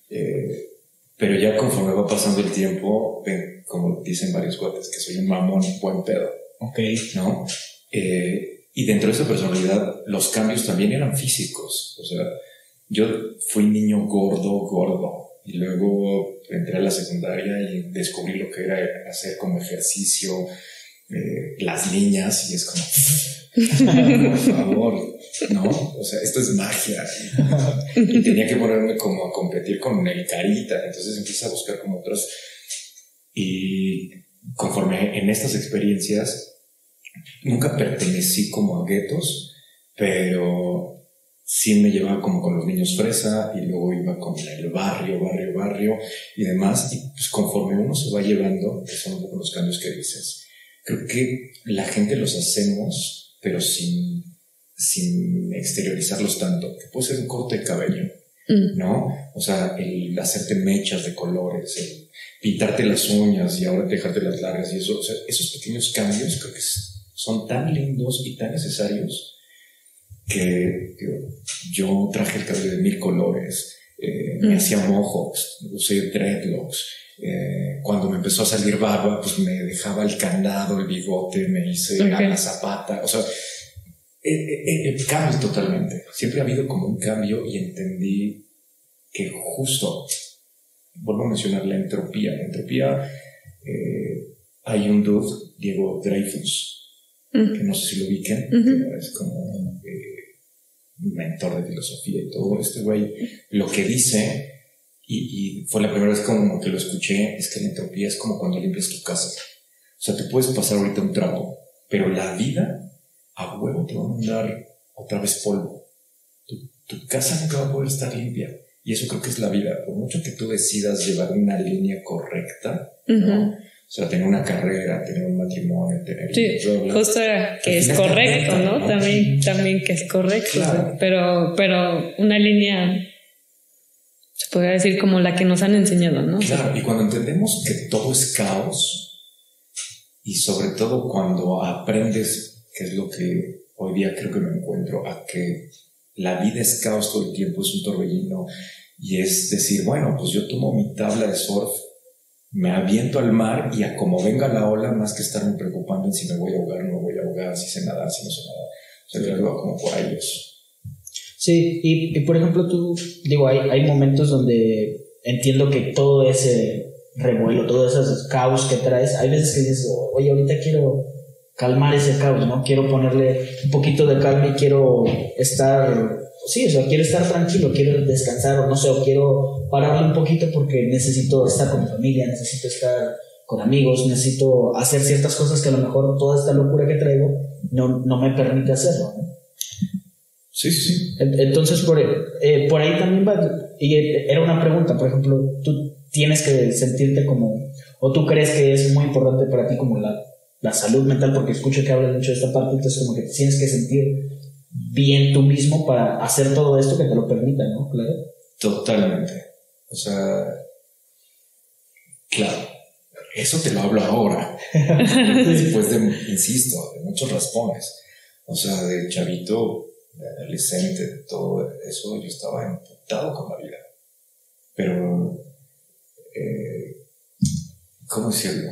eh, pero ya conforme va pasando el tiempo, ven, como dicen varios cuates, que soy un mamón buen pedo. Ok. ¿No? Eh, y dentro de esa personalidad, los cambios también eran físicos. O sea, yo fui niño gordo, gordo. Y luego entré a la secundaria y descubrí lo que era hacer como ejercicio, eh, las niñas, y es como, por favor, ¿no? O sea, esto es magia. Y, tenía que ponerme como a competir con el carita, entonces empecé a buscar como otros. Y conforme en estas experiencias, nunca pertenecí como a guetos, pero sí me llevaba como con los niños fresa y luego iba como en el barrio, barrio, barrio y demás. Y pues conforme uno se va llevando, que son un poco los cambios que dices, creo que la gente los hacemos, pero sin, sin exteriorizarlos tanto. Que puede ser un corte de cabello, Mm. ¿no? O sea, el hacerte mechas de colores, el pintarte las uñas y ahora dejarte las largas y eso, o sea, esos pequeños cambios creo que son tan lindos y tan necesarios que yo traje el cabello de mil colores, eh, me Mm. hacía mohawks, usé dreadlocks. eh, cuando me empezó a salir barba, pues me dejaba el candado, el bigote, me hice la zapata, o sea, el, el- el cambio totalmente. Siempre ha habido como un cambio y entendí que justo, vuelvo a mencionar la entropía. La entropía, eh, hay un dude, Diego Dreyfus, Mm. que no sé si lo ubiquen, pero es como eh, mentor de filosofía y todo. Este güey lo que dice, y, y fue la primera vez como que lo escuché, es que la entropía es como cuando limpias tu casa. O sea, te puedes pasar ahorita un trapo, pero la vida a huevo te va a mandar otra vez polvo. Tu, tu casa nunca va a poder estar limpia. Y eso creo que es la vida. Por mucho que tú decidas llevar una línea correcta, ¿no? Sea, tener una carrera, tener un matrimonio, tener Sí, justo que es correcto, ¿no? ¿no? También, también que es correcto, Claro. o sea, pero, pero una línea, se podría decir como la que nos han enseñado, ¿no? O Claro, y cuando entendemos que todo es caos, y sobre todo cuando aprendes, que es lo que hoy día creo que me encuentro, a que la vida es caos todo el tiempo, es un torbellino, y es decir, bueno, pues yo tomo mi tabla de surf, me aviento al mar y a como venga la ola, más que estarme preocupando en si me voy a ahogar o no me voy a ahogar, si sé nadar, si no sé nadar. O sea, creo que va como por ahí eso. Sí, y, y por ejemplo, tú, digo, hay, hay momentos donde entiendo que todo ese revuelo, todo ese caos que traes, hay veces que dices, oye, ahorita quiero calmar ese caos, ¿no? Quiero ponerle un poquito de calma y quiero estar, sí, o sea, quiero estar tranquilo, quiero descansar, o no sé, o quiero pararle un poquito porque necesito estar con mi familia, necesito estar con amigos, necesito hacer ciertas cosas que a lo mejor toda esta locura que traigo no, no me permite hacerlo, ¿no? Sí, sí, sí. En- Entonces, por, eh, por ahí también va, y eh, era una pregunta, por ejemplo, tú tienes que sentirte como, o tú crees que es muy importante para ti como la, la salud mental, porque escucho que hablas mucho de esta parte, entonces como que tienes que sentir bien tú mismo para hacer todo esto que te lo permita, ¿no? Claro. Totalmente. O sea, claro, eso te lo hablo ahora. Después de, insisto, de muchos raspones. O sea, de chavito, de adolescente, de todo eso, yo estaba emputado con la vida. Pero, eh, ¿cómo decirlo?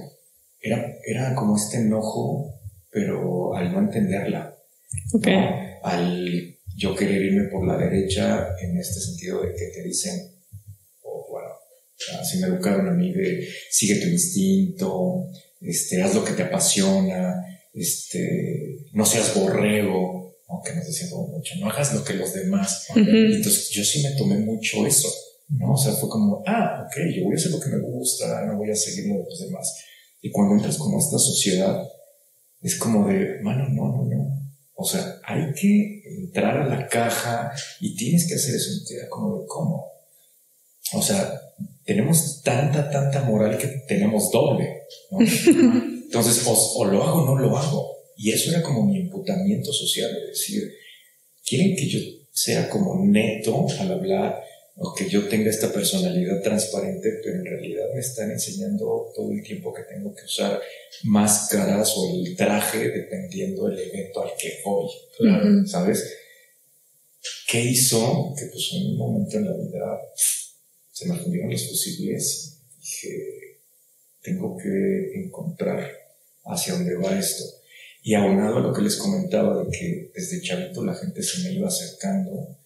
Era, era como este enojo, pero al no entenderla. ok. ¿no? Al yo querer irme por la derecha en este sentido de que te dicen, o bueno, así me educaron a mí de sigue tu instinto, este, haz lo que te apasiona, este, no seas borrego, aunque nos decían como mucho, no hagas lo que los demás. Ujú. Entonces yo sí me tomé mucho eso, ¿no? O sea, fue como, ah, ok, yo voy a hacer lo que me gusta, no voy a seguir lo de los demás. Y cuando entras como a esta sociedad, es como de, mano, no, no, no. O sea, hay que entrar a la caja y tienes que hacer eso. Y te da como de, ¿cómo? O sea, tenemos tanta, tanta moral que tenemos doble, ¿no? Entonces, o, o lo hago o no lo hago. Y eso era como mi imputamiento social, de decir, quieren que yo sea como neto al hablar o que yo tenga esta personalidad transparente, pero en realidad me están enseñando todo el tiempo que tengo que usar máscaras o el traje dependiendo del evento al que voy, Ujú. ¿sabes? ¿Qué hizo? Que pues en un momento en la vida se me fundieron los fusibles y dije, tengo que encontrar hacia dónde va esto. Y aunado a lo que les comentaba de que desde chavito la gente se me iba acercando,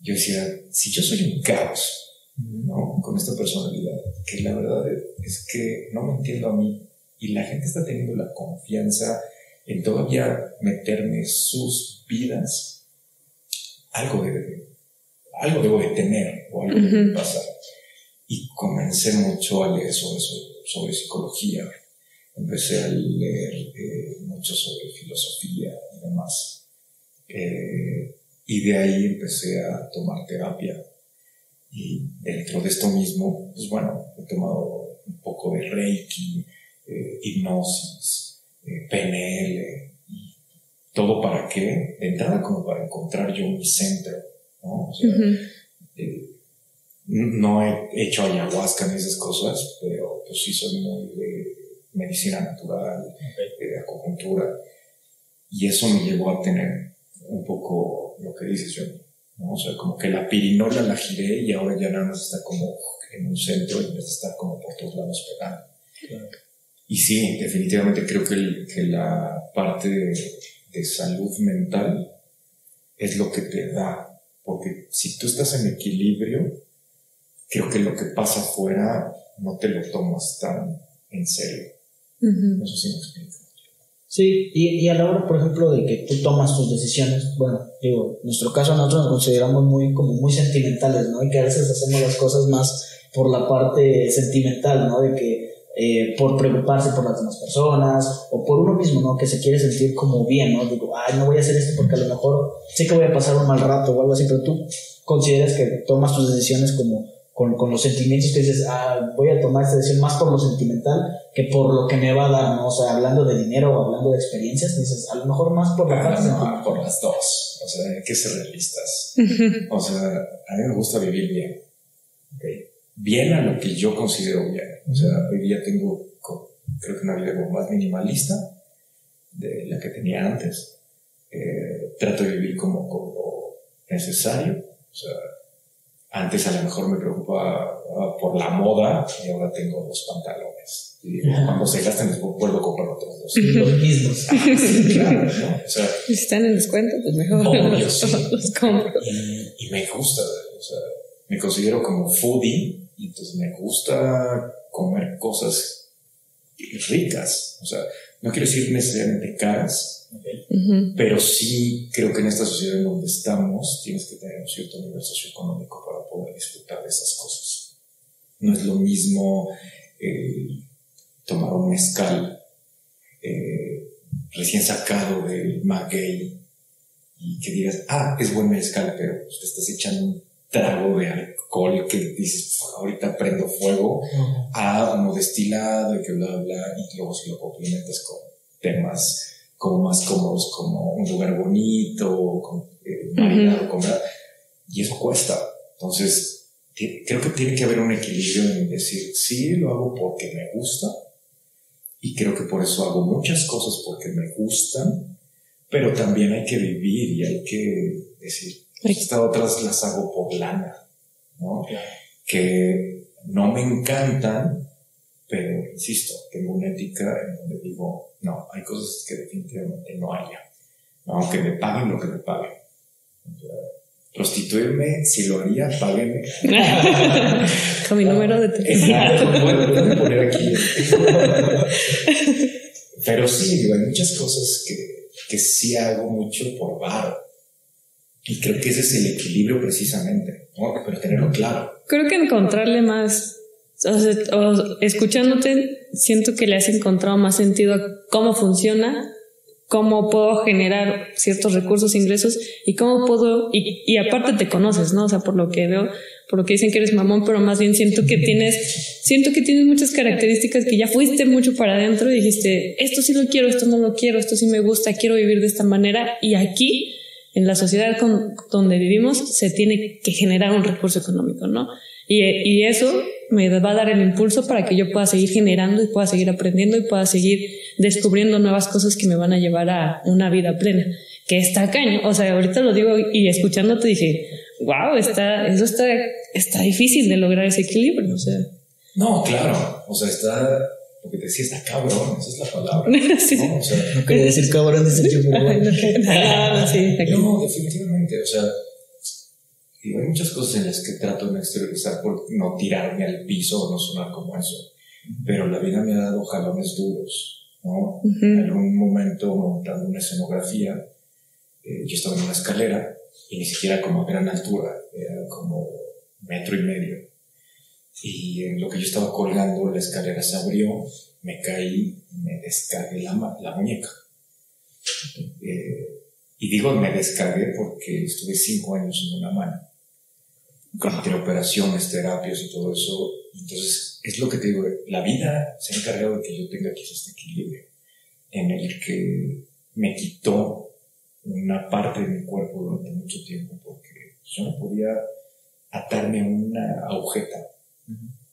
yo decía, si yo soy un caos, ¿no? Con esta personalidad, que la verdad es que no me entiendo a mí y la gente está teniendo la confianza en todavía meterme sus vidas, algo debe, algo debo de tener o algo debe de Ujú. pasar. Y comencé mucho a leer sobre, sobre, sobre psicología, empecé a leer eh, mucho sobre filosofía y demás. Eh, Y de ahí empecé a tomar terapia. Y dentro de esto mismo, pues bueno, he tomado un poco de Reiki, eh, hipnosis, eh, PNL, y todo para qué? De entrada como para encontrar yo mi centro, ¿no? O sea, eh, no he hecho ayahuasca ni esas cosas, pero pues sí soy muy de medicina natural, de acupuntura, y eso me llevó a tener un poco lo que dices yo, ¿no? O sea, como que la pirinola la giré y ahora ya nada más está como en un centro y en vez de estar como por todos lados pegando. Y sí, definitivamente creo que, que la parte de, de salud mental es lo que te da, porque si tú estás en equilibrio, creo que lo que pasa afuera no te lo tomas tan en serio. No sé si me explico. Sí, y, y, a la hora, por ejemplo, de que tú tomas tus decisiones, bueno, digo, en nuestro caso nosotros nos consideramos muy, como muy sentimentales, ¿no? Y que a veces hacemos las cosas más por la parte sentimental, ¿no? De que eh, por preocuparse por las demás personas o por uno mismo, ¿no? Que se quiere sentir como bien, ¿no? Digo, ay, no voy a hacer esto porque a lo mejor sé que voy a pasar un mal rato o algo así, pero tú consideras que tomas tus decisiones como con, con, los sentimientos que dices, ah, voy a tomar esta decisión más por lo sentimental que por lo que me va a dar, ¿no? O sea, hablando de dinero o hablando de experiencias, dices, a lo mejor más por la Ah, parte no, por las dos. O sea, hay que ser realistas. O sea, a mí me gusta vivir bien. ¿ok? Bien a lo que yo considero bien. O sea, hoy día tengo, creo que una vida como más minimalista de la que tenía antes. Eh, trato de vivir como con lo necesario. O sea, antes a lo mejor me preocupaba ah, por la moda y ahora tengo dos pantalones. Y digo, cuando se gasten, les vuelvo a comprar otros dos. Los mismos. Ah, sí, claro, ¿no? O sea, Si están en descuento, pues mejor Obvio, sí. los compro. y, y me gusta, o sea, me considero como foodie y entonces me gusta comer cosas ricas, o sea, no quiero decir necesariamente caras, Ujú. pero sí creo que en esta sociedad en donde estamos tienes que tener un cierto nivel socioeconómico para poder disfrutar de esas cosas. No es lo mismo eh, tomar un mezcal eh, recién sacado del maguey y que digas, ah, es buen mezcal, pero pues, te estás echando un trago de alcohol que dices, "Uf, ahorita prendo fuego, a uno destilado y que bla, bla, bla, y luego si lo complementas con temas como más cómodos, como un lugar bonito, con, eh, marinado, con bla, y eso cuesta. Entonces, creo que tiene que haber un equilibrio en decir, sí, lo hago porque me gusta, y creo que por eso hago muchas cosas porque me gustan, pero también hay que vivir y hay que decir, pues, estas otras las hago por lana, ¿no? Que no me encantan, pero insisto, tengo una ética en donde digo, no, hay cosas que definitivamente no haya, aunque me paguen lo que me paguen. Prostituirme, si lo haría, páguenme. Con mi número de teléfono. Exacto, bueno, lo voy a poner aquí. Pero sí, digo, hay muchas cosas que, que sí hago mucho por bar. Y creo que ese es el equilibrio precisamente, ¿no? Pero tenerlo claro. Creo que encontrarle más, o sea, o escuchándote, siento que le has encontrado más sentido a cómo funciona, cómo puedo generar ciertos recursos, ingresos y cómo puedo, y, y aparte te conoces, ¿no? O sea, por lo que veo, por lo que dicen que eres mamón, pero más bien siento que tienes, siento que tienes muchas características que ya fuiste mucho para adentro y dijiste, esto sí lo quiero, esto no lo quiero, esto sí me gusta, quiero vivir de esta manera y aquí en la sociedad con, donde vivimos se tiene que generar un recurso económico, ¿no? Y, y, eso me va a dar el impulso para que yo pueda seguir generando y pueda seguir aprendiendo y pueda seguir descubriendo nuevas cosas que me van a llevar a una vida plena. Que está caño. O sea, ahorita lo digo y escuchándote dije, wow, está, eso está, está difícil de lograr ese equilibrio. O sea. No, claro. O sea, está, porque te decía, está cabrón, esa es la palabra. sí. ¿no? O sea, No quería decir cabrón, dice yo, pero bueno. no, sí, no, definitivamente. O sea, digo, hay muchas cosas en las que trato de no exteriorizar por no tirarme al piso o no sonar como eso. Pero la vida me ha dado jalones duros, ¿no? Ujú. En algún momento montando una escenografía, eh, yo estaba en una escalera y ni siquiera como a gran altura, era como metro y medio. Y en lo que yo estaba colgando, la escalera se abrió, me caí, me descargué la, la muñeca. Eh, Y digo, me descargué porque estuve cinco años en una mano, entre operaciones, terapias y todo eso. Entonces, es lo que te digo, la vida se ha encargado de que yo tenga quizás este equilibrio en el que me quitó una parte de mi cuerpo durante mucho tiempo porque yo no podía atarme a una agujeta,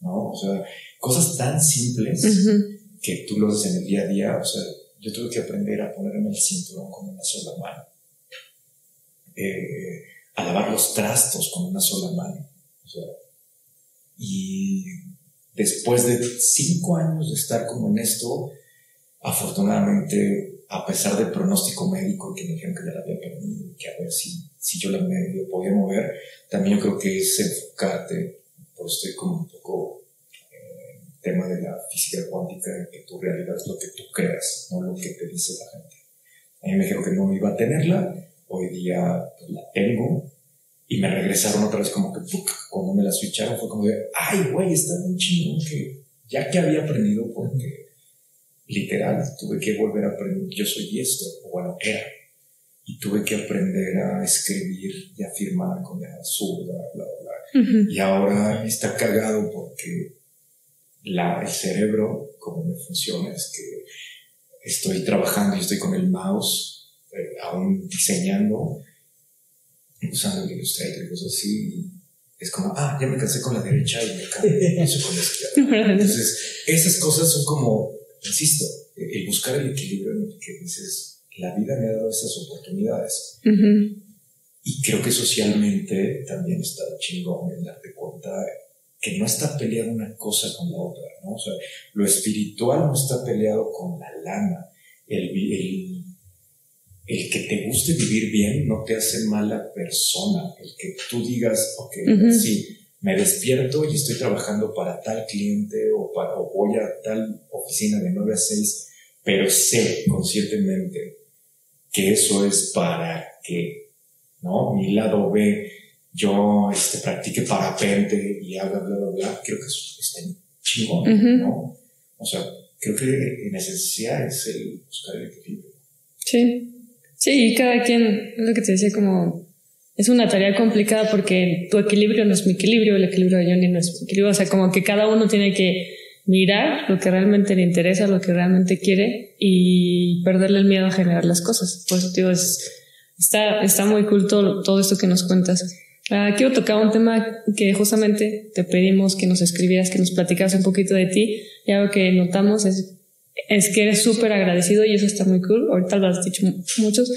¿no? O sea, cosas tan simples que tú lo haces en el día a día, o sea, yo tuve que aprender a ponerme el cinturón con una sola mano, eh, a lavar los trastos con una sola mano, o sea, y después de cinco años de estar como en esto, afortunadamente a pesar del pronóstico médico que me dijeron que ya la había perdido, que a ver si, si yo la medio podía mover, también yo creo que es enfocarte, por estoy como un poco el tema de la física cuántica, en que tu realidad es lo que tú creas, no lo que te dice la gente. A mí me dijeron que no iba a tenerla, hoy día pues, la tengo, y me regresaron otra vez como que cuando me la switcharon fue como de, ay, güey, está muy chingón que ya que había aprendido porque literal, tuve que volver a aprender, yo soy diestro, o bueno, era, y tuve que aprender a escribir y a firmar con la zurda, bla, bla, Y ahora está cagado porque la, el cerebro, como me funciona, es que estoy trabajando y estoy con el mouse, eh, aún diseñando, usando el Illustrator y cosas así, es como, ah, ya me cansé con la derecha y me canso con la izquierda. Entonces, esas cosas son como insisto, el buscar el equilibrio en el que dices, la vida me ha dado estas oportunidades. Y creo que socialmente también está chingón el darte cuenta que no está peleada una cosa con la otra, ¿no? O sea, lo espiritual no está peleado con la lana. El, el, el que te guste vivir bien no te hace mala persona. El que tú digas, ok, sí, me despierto y estoy trabajando para tal cliente o, para, o voy a tal oficina de 9 a 6, pero sé conscientemente que eso es para que, ¿no? Mi lado B, yo este, practique parapente y haga bla, bla, bla, creo que eso está chingón, ¿no? O sea, creo que en esencia es el buscar el equilibrio. Sí, sí, y cada quien, lo que te decía, como es una tarea complicada porque tu equilibrio no es mi equilibrio, el equilibrio de Johnny no es mi equilibrio. O sea, como que cada uno tiene que mirar lo que realmente le interesa, lo que realmente quiere y perderle el miedo a generar las cosas. Por eso, tío, es, está, está muy cool todo, esto que nos cuentas. Ah, quiero tocar un tema que justamente te pedimos que nos escribieras, que nos platicaras un poquito de ti. Y algo que notamos es, es que eres súper agradecido y eso está muy cool. Ahorita lo has dicho muchos,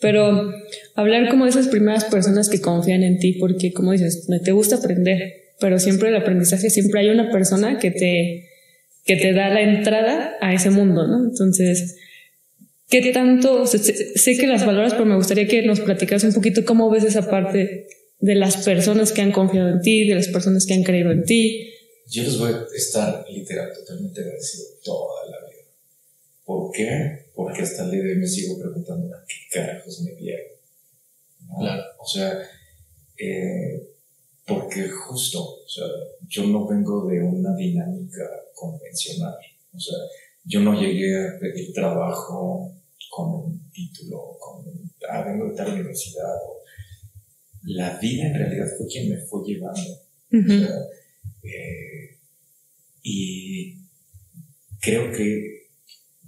pero hablar como de esas primeras personas que confían en ti, porque como dices, te gusta aprender, pero siempre el aprendizaje, siempre hay una persona que te, que te da la entrada a ese mundo, ¿no? Entonces, ¿qué tanto? Sé, que las valoras, pero me gustaría que nos platicas un poquito cómo ves esa parte de las personas que han confiado en ti, de las personas que han creído en ti. Yo les voy a estar literal totalmente agradecido toda la vida. ¿Por qué? Porque hasta el día de hoy me sigo preguntando a qué carajos me vieron. Claro. O sea, eh, porque justo, o sea, yo no vengo de una dinámica convencional. O sea, yo no llegué a pedir trabajo con un título, con, ah, vengo de tal universidad. La vida en realidad fue quien me fue llevando. Eh, y creo que,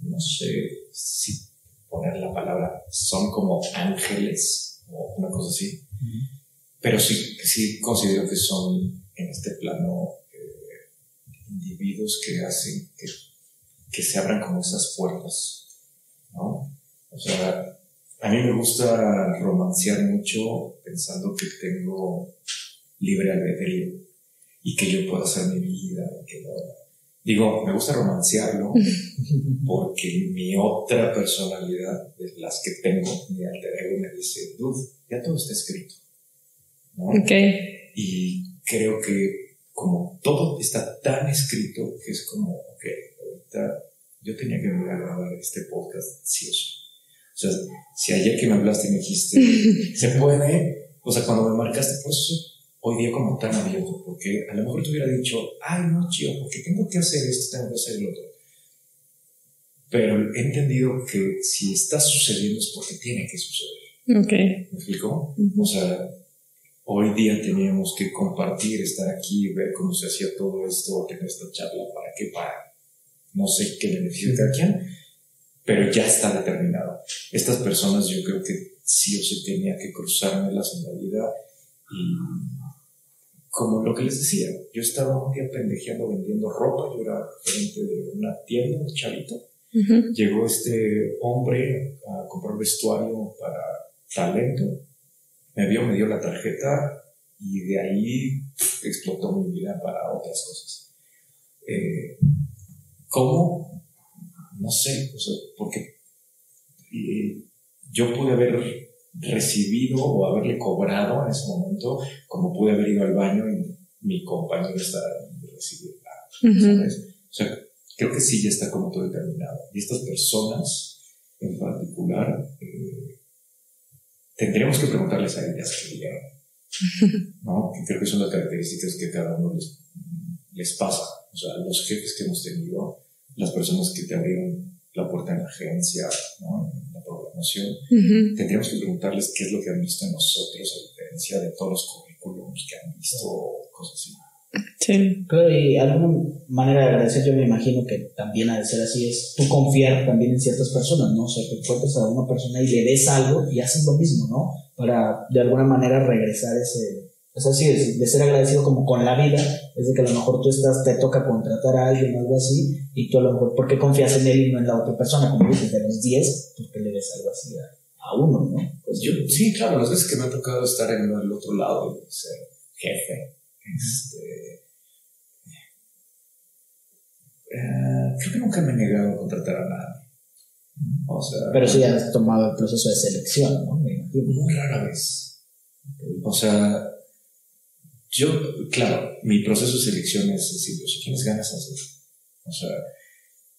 no sé si poner la palabra, son como ángeles o una cosa así. Pero sí, sí considero que son en este plano eh, individuos que hacen que, que, se abran como esas puertas, ¿no? O sea, a mí me gusta romancear mucho pensando que tengo libre albedrío y que yo puedo hacer mi vida, que Digo, me gusta romancearlo porque mi otra personalidad, de las que tengo, mi alter ego, me dice, dude, ya todo está escrito. Y creo que como todo está tan escrito que es como, ok, ahorita yo tenía que venir a grabar este podcast sí o sí. O sea, si ayer que me hablaste y me dijiste, se puede, o sea, cuando me marcaste, pues hoy día como tan abierto, porque a lo mejor te hubiera dicho, ay, no, chido, porque tengo que hacer esto, tengo que hacer el otro. Pero he entendido que si está sucediendo es porque tiene que suceder. Ok. ¿Me explico? O sea, hoy día teníamos que compartir, estar aquí, ver cómo se hacía todo esto, tener esta charla, ¿para qué? Para no sé qué beneficio de cada quien, pero ya está determinado. Estas personas yo creo que sí o sí tenía que cruzármelas en la vida y como lo que les decía, yo estaba un día pendejeando vendiendo ropa, yo era gerente de una tienda, un chavito, llegó este hombre a comprar vestuario para talento, me vio, me dio la tarjeta y de ahí explotó mi vida para otras cosas. Eh, ¿Cómo? No sé, o sea, porque yo pude haber recibido o haberle cobrado en ese momento, como pude haber ido al baño y mi compañero estar y recibir ¿sabes? O sea, creo que sí ya está como todo determinado. Y estas personas en particular, eh, tendríamos que preguntarles a ellas qué dijeron. ¿no? Que creo que son las características que cada uno les, les pasa. O sea, los jefes que hemos tenido, las personas que te abrieron la puerta en la agencia, ¿no? en la programación, tendríamos que preguntarles qué es lo que han visto en nosotros, a diferencia de todos los currículums que han visto, cosas así. Sí. Claro, y alguna manera de agradecer, yo me imagino que también ha de ser así, es tú confiar también en ciertas personas, ¿no? O sea, te encuentras a una persona y le des algo y haces lo mismo, ¿no? Para de alguna manera regresar ese, o sea, sí, de, ser agradecido como con la vida, es de que a lo mejor tú estás, te toca contratar a alguien o algo así, y tú a lo mejor, ¿por qué confías en él y no en la otra persona? Como dices, de los 10, ¿por qué le des algo así a, uno, no? Pues yo, sí, claro, las veces que me ha tocado estar en el otro lado y ser jefe, este, eh, creo que nunca me he negado a contratar a nadie. O sea, Pero sí has tomado el proceso de selección, ¿no? Muy rara vez. O sea, yo, claro, mi proceso de selección es sencillo. Si tienes ganas, hacer. O sea,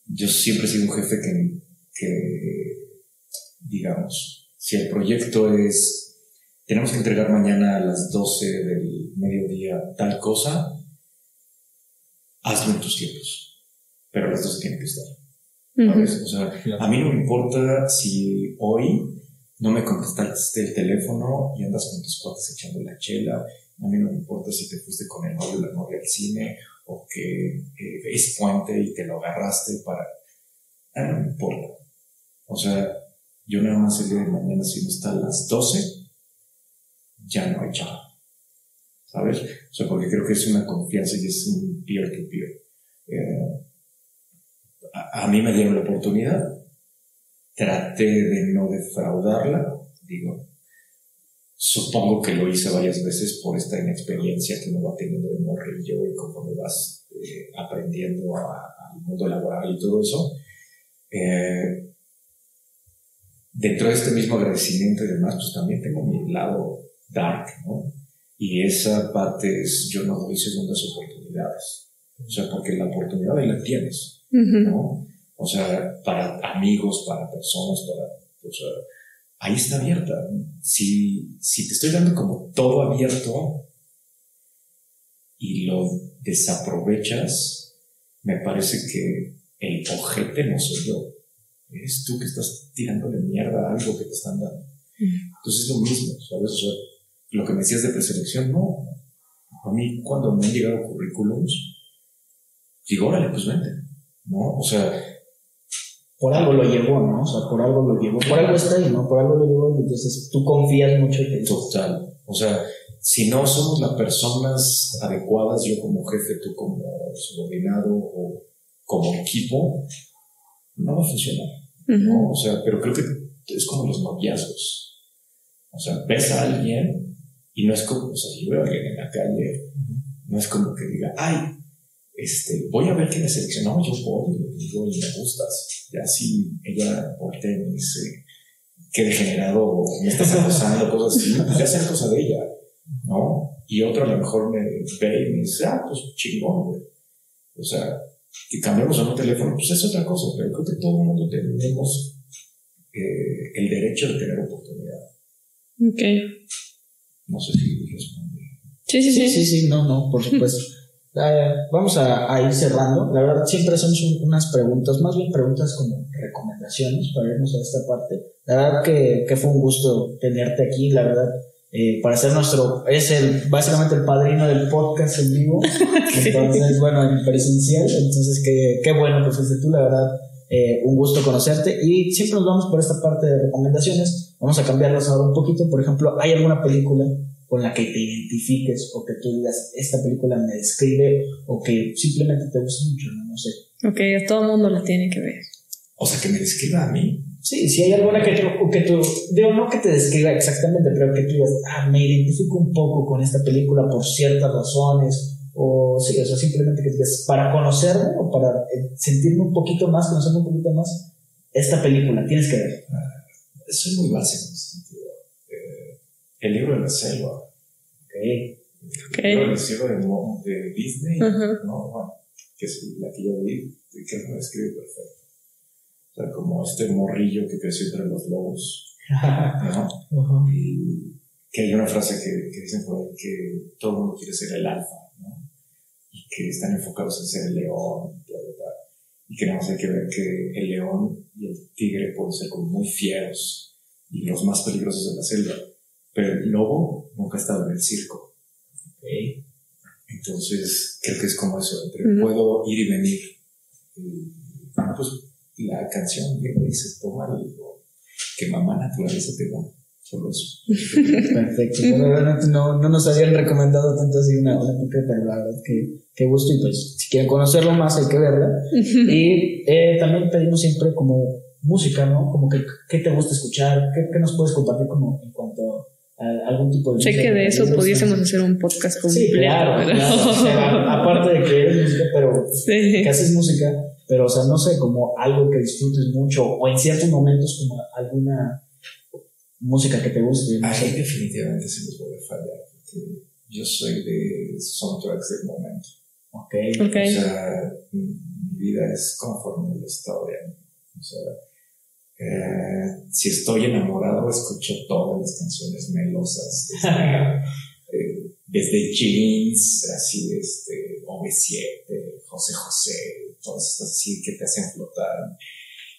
yo siempre he sido un jefe que, que, digamos, si el proyecto es, tenemos que entregar mañana a las 12 del mediodía tal cosa, hazlo en tus tiempos pero las dos tienen que estar. O sea, a mí no me importa si hoy no me contestaste el teléfono y andas con tus cuates echando la chela. A mí no me importa si te fuiste con el novio o la novia al cine o que es puente y te lo agarraste para... A mí no me importa. O sea, yo nada más el día de mañana, si no está a las 12, ya no hay chava. ¿Sabes? O sea, porque creo que es una confianza y es un peer-to-peer. Eh, a, mí me dieron la oportunidad, traté de no defraudarla, digo, supongo que lo hice varias veces por esta inexperiencia que uno va teniendo de morrillo y conforme vas eh, aprendiendo al mundo laboral y todo eso. Eh, dentro de este mismo agradecimiento y demás, pues también tengo mi lado dark, ¿no? Y esa parte es, yo no doy segundas oportunidades. O sea, porque la oportunidad ahí la tienes. ¿no? O sea, para amigos, para personas, para, o sea, ahí está abierta. Si, si te estoy dando como todo abierto y lo desaprovechas, me parece que el ojete no soy yo. Eres tú que estás tirándole mierda a algo que te están dando. Entonces es lo mismo, ¿sabes? O sea, lo que me decías de preselección, no. A mí, cuando me han llegado currículums, digo, órale, pues vente. ¿no? O sea, por algo lo llevó, ¿no? O sea, por algo lo llevó, por algo está ahí, ¿no? Por algo lo llevó, entonces tú confías mucho en Total. O sea, si no somos las personas adecuadas, yo como jefe, tú como subordinado o como equipo, no va a funcionar, ¿no? O sea, pero creo que es como los noviazgos. O sea, ves a alguien y no es como, o sea, si yo veo a alguien en la calle, no es como que diga, ay, este, voy a ver qué me seleccionó, yo voy y digo, y me gustas. Ya si ella por te me dice, qué degenerado, me estás acosando, cosas así, pues ya sea cosa de ella, ¿no? Y otro a lo mejor me ve y me dice, ah, pues chingón, güey. O sea, que cambiamos a un teléfono, pues es otra cosa, pero creo que todo el mundo tenemos eh, el derecho de tener oportunidad. Ok. No sé si respondí. Sí, sí, sí. Sí, sí, sí, no, no, por supuesto. Eh, vamos a, a, ir cerrando. La verdad, siempre hacemos unas preguntas, más bien preguntas como recomendaciones para irnos a esta parte. La verdad que, que fue un gusto tenerte aquí, la verdad. Eh, para ser nuestro, es el, básicamente el padrino del podcast en vivo, entonces, bueno, en presencial, entonces qué, qué bueno que fuiste tú, la verdad, eh, un gusto conocerte. Y siempre nos vamos por esta parte de recomendaciones, vamos a cambiarlas ahora un poquito, por ejemplo, ¿hay alguna película con la que te identifiques o que tú digas, esta película me describe o que simplemente te gusta mucho, no, sé. Ok, a todo el mundo la tiene que ver. O sea, que me describa a mí. Sí, si hay alguna que, que tú, digo, no que te describa exactamente, pero que tú digas, ah, me identifico un poco con esta película por ciertas razones, o sí, o sea, simplemente que digas, para conocerme o para eh, sentirme un poquito más, conocerme un poquito más, esta película, tienes que ver. Ah, eso es muy básico en ese sentido. El libro de la selva. Ok. okay. El libro de, de, Disney, ¿no? Bueno, que es la que yo vi, que me describe perfecto como este morrillo que creció entre los lobos, ¿no? Y que hay una frase que, que, dicen por ahí que todo el mundo quiere ser el alfa, ¿no? Y que están enfocados en ser el león, y que nada más hay que ver que el león y el tigre pueden ser como muy fieros y los más peligrosos de la selva, pero el lobo nunca ha estado en el circo. Entonces, creo que es como eso, entre puedo ir y venir. Y, pues la canción que dice, toma algo que mamá naturaleza te da. Solo eso. Perfecto. no, no nos habían recomendado tanto así una, una pero la verdad que, que gusto y pues si quieren conocerlo más hay que verla. y eh, también pedimos siempre como música, ¿no? Como que qué te gusta escuchar, qué, qué nos puedes compartir como en cuanto a algún tipo de sé que de eso pudiésemos hacer un podcast completo. Sí, claro, claro. aparte de que eres música, pero que haces música, pero, o sea, no sé, como algo que disfrutes mucho o en ciertos momentos como alguna música que te guste. Ahí definitivamente se les voy a fallar, porque yo soy de soundtracks del momento. Ok. okay. O sea, mi vida es conforme la historia. O sea, eh, si estoy enamorado, escucho todas las canciones melosas. Eh, desde Jeans, así, este, OV7, José José, todas estas así que te hacen flotar.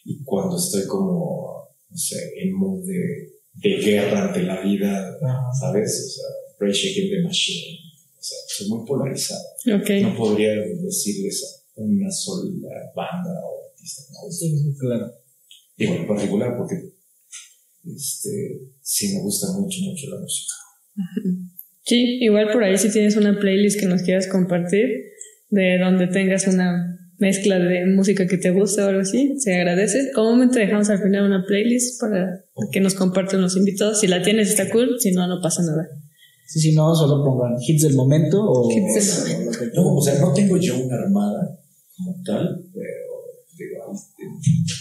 Y cuando estoy como, no sé, en mood de, de guerra ante la vida, ¿sabes? O sea, Ray Shaking the Machine. O sea, soy muy polarizado. Okay. No podría decirles una sola banda o artista. ¿no? Sí, claro. Y bueno, en particular porque este, sí me gusta mucho, mucho la música. Sí, igual por ahí si tienes una playlist que nos quieras compartir, de donde tengas una mezcla de música que te guste o algo así, se agradece. Comúnmente dejamos al final una playlist para que nos compartan los invitados. Si la tienes está cool, si no, no pasa nada. Sí, si no, solo pongan hits del momento o... Hits del momento. No, o sea, no tengo yo una armada como tal, pero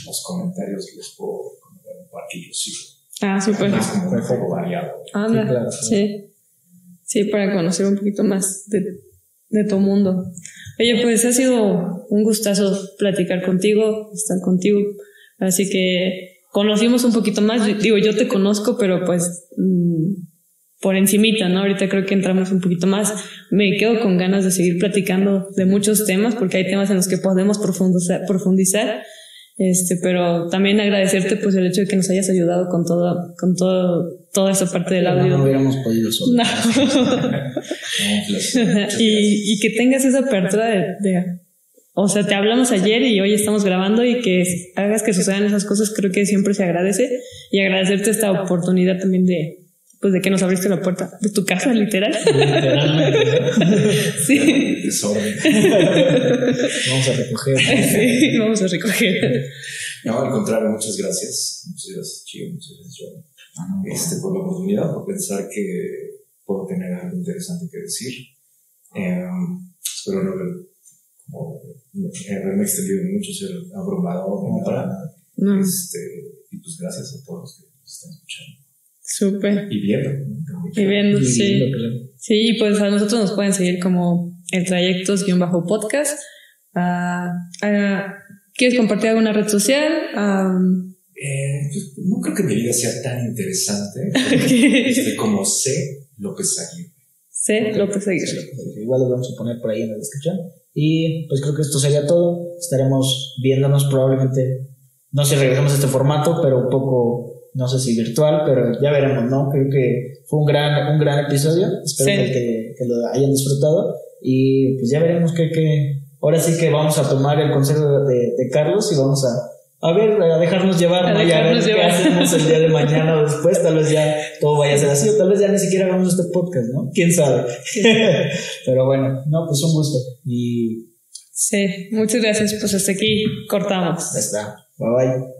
los comentarios les puedo dar un par que yo sigo. Ah, súper. Es como un poco variado. Anda, sí, claro, sí. Sí, para conocer un poquito más de, de tu mundo. Oye, pues ha sido un gustazo platicar contigo, estar contigo. Así que conocimos un poquito más. Digo, yo te conozco, pero pues mmm, por encimita, ¿no? Ahorita creo que entramos un poquito más. Me quedo con ganas de seguir platicando de muchos temas, porque hay temas en los que podemos profundizar. profundizar este, pero también agradecerte pues el hecho de que nos hayas ayudado con todo, con todo, toda esa parte del audio. No, no hubiéramos podido solo. No. y, y que tengas esa apertura de, de, o sea, te hablamos ayer y hoy estamos grabando y que hagas que sucedan esas cosas, creo que siempre se agradece y agradecerte esta oportunidad también de, pues de que nos abriste la puerta de tu casa, literal. Literalmente. sí. Desorden. vamos a recoger. Sí, vamos a recoger. No, al contrario, muchas gracias. Muchas gracias, Chico. Muchas gracias, John. Este, por la oportunidad, por pensar que puedo tener algo interesante que decir. Eh, espero no haber como, haberme extendido mucho, ser abrumador, no para nada. No. Este, y pues gracias a todos los que nos están escuchando. Súper. Y viendo. Y viendo, Y sí. viendo, claro. Sí, pues a nosotros nos pueden seguir como el trayectos guion bajo podcast. Ah, ah, ¿Quieres compartir alguna red social? Ah, Eh, pues, no creo que mi vida sea tan interesante este, como C. López Aguirre. Sí, López Aguirre. Igual lo vamos a poner por ahí en la descripción. Y pues creo que esto sería todo. Estaremos viéndonos probablemente, no sé si regresamos a este formato, pero un poco, no sé si virtual, pero ya veremos, ¿no? Creo que fue un gran, un gran episodio. Espero que, que, lo hayan disfrutado. Y pues ya veremos que, que ahora sí que vamos a tomar el consejo de, de Carlos y vamos a a ver, a dejarnos llevar, a, ver qué hacemos el día de mañana o después, tal vez ya todo vaya a ser así, o tal vez ya ni siquiera hagamos este podcast, ¿no? ¿Quién sabe? Pero bueno, no, pues un gusto. Y... Sí, muchas gracias, pues hasta aquí cortamos. Ya está, bye bye.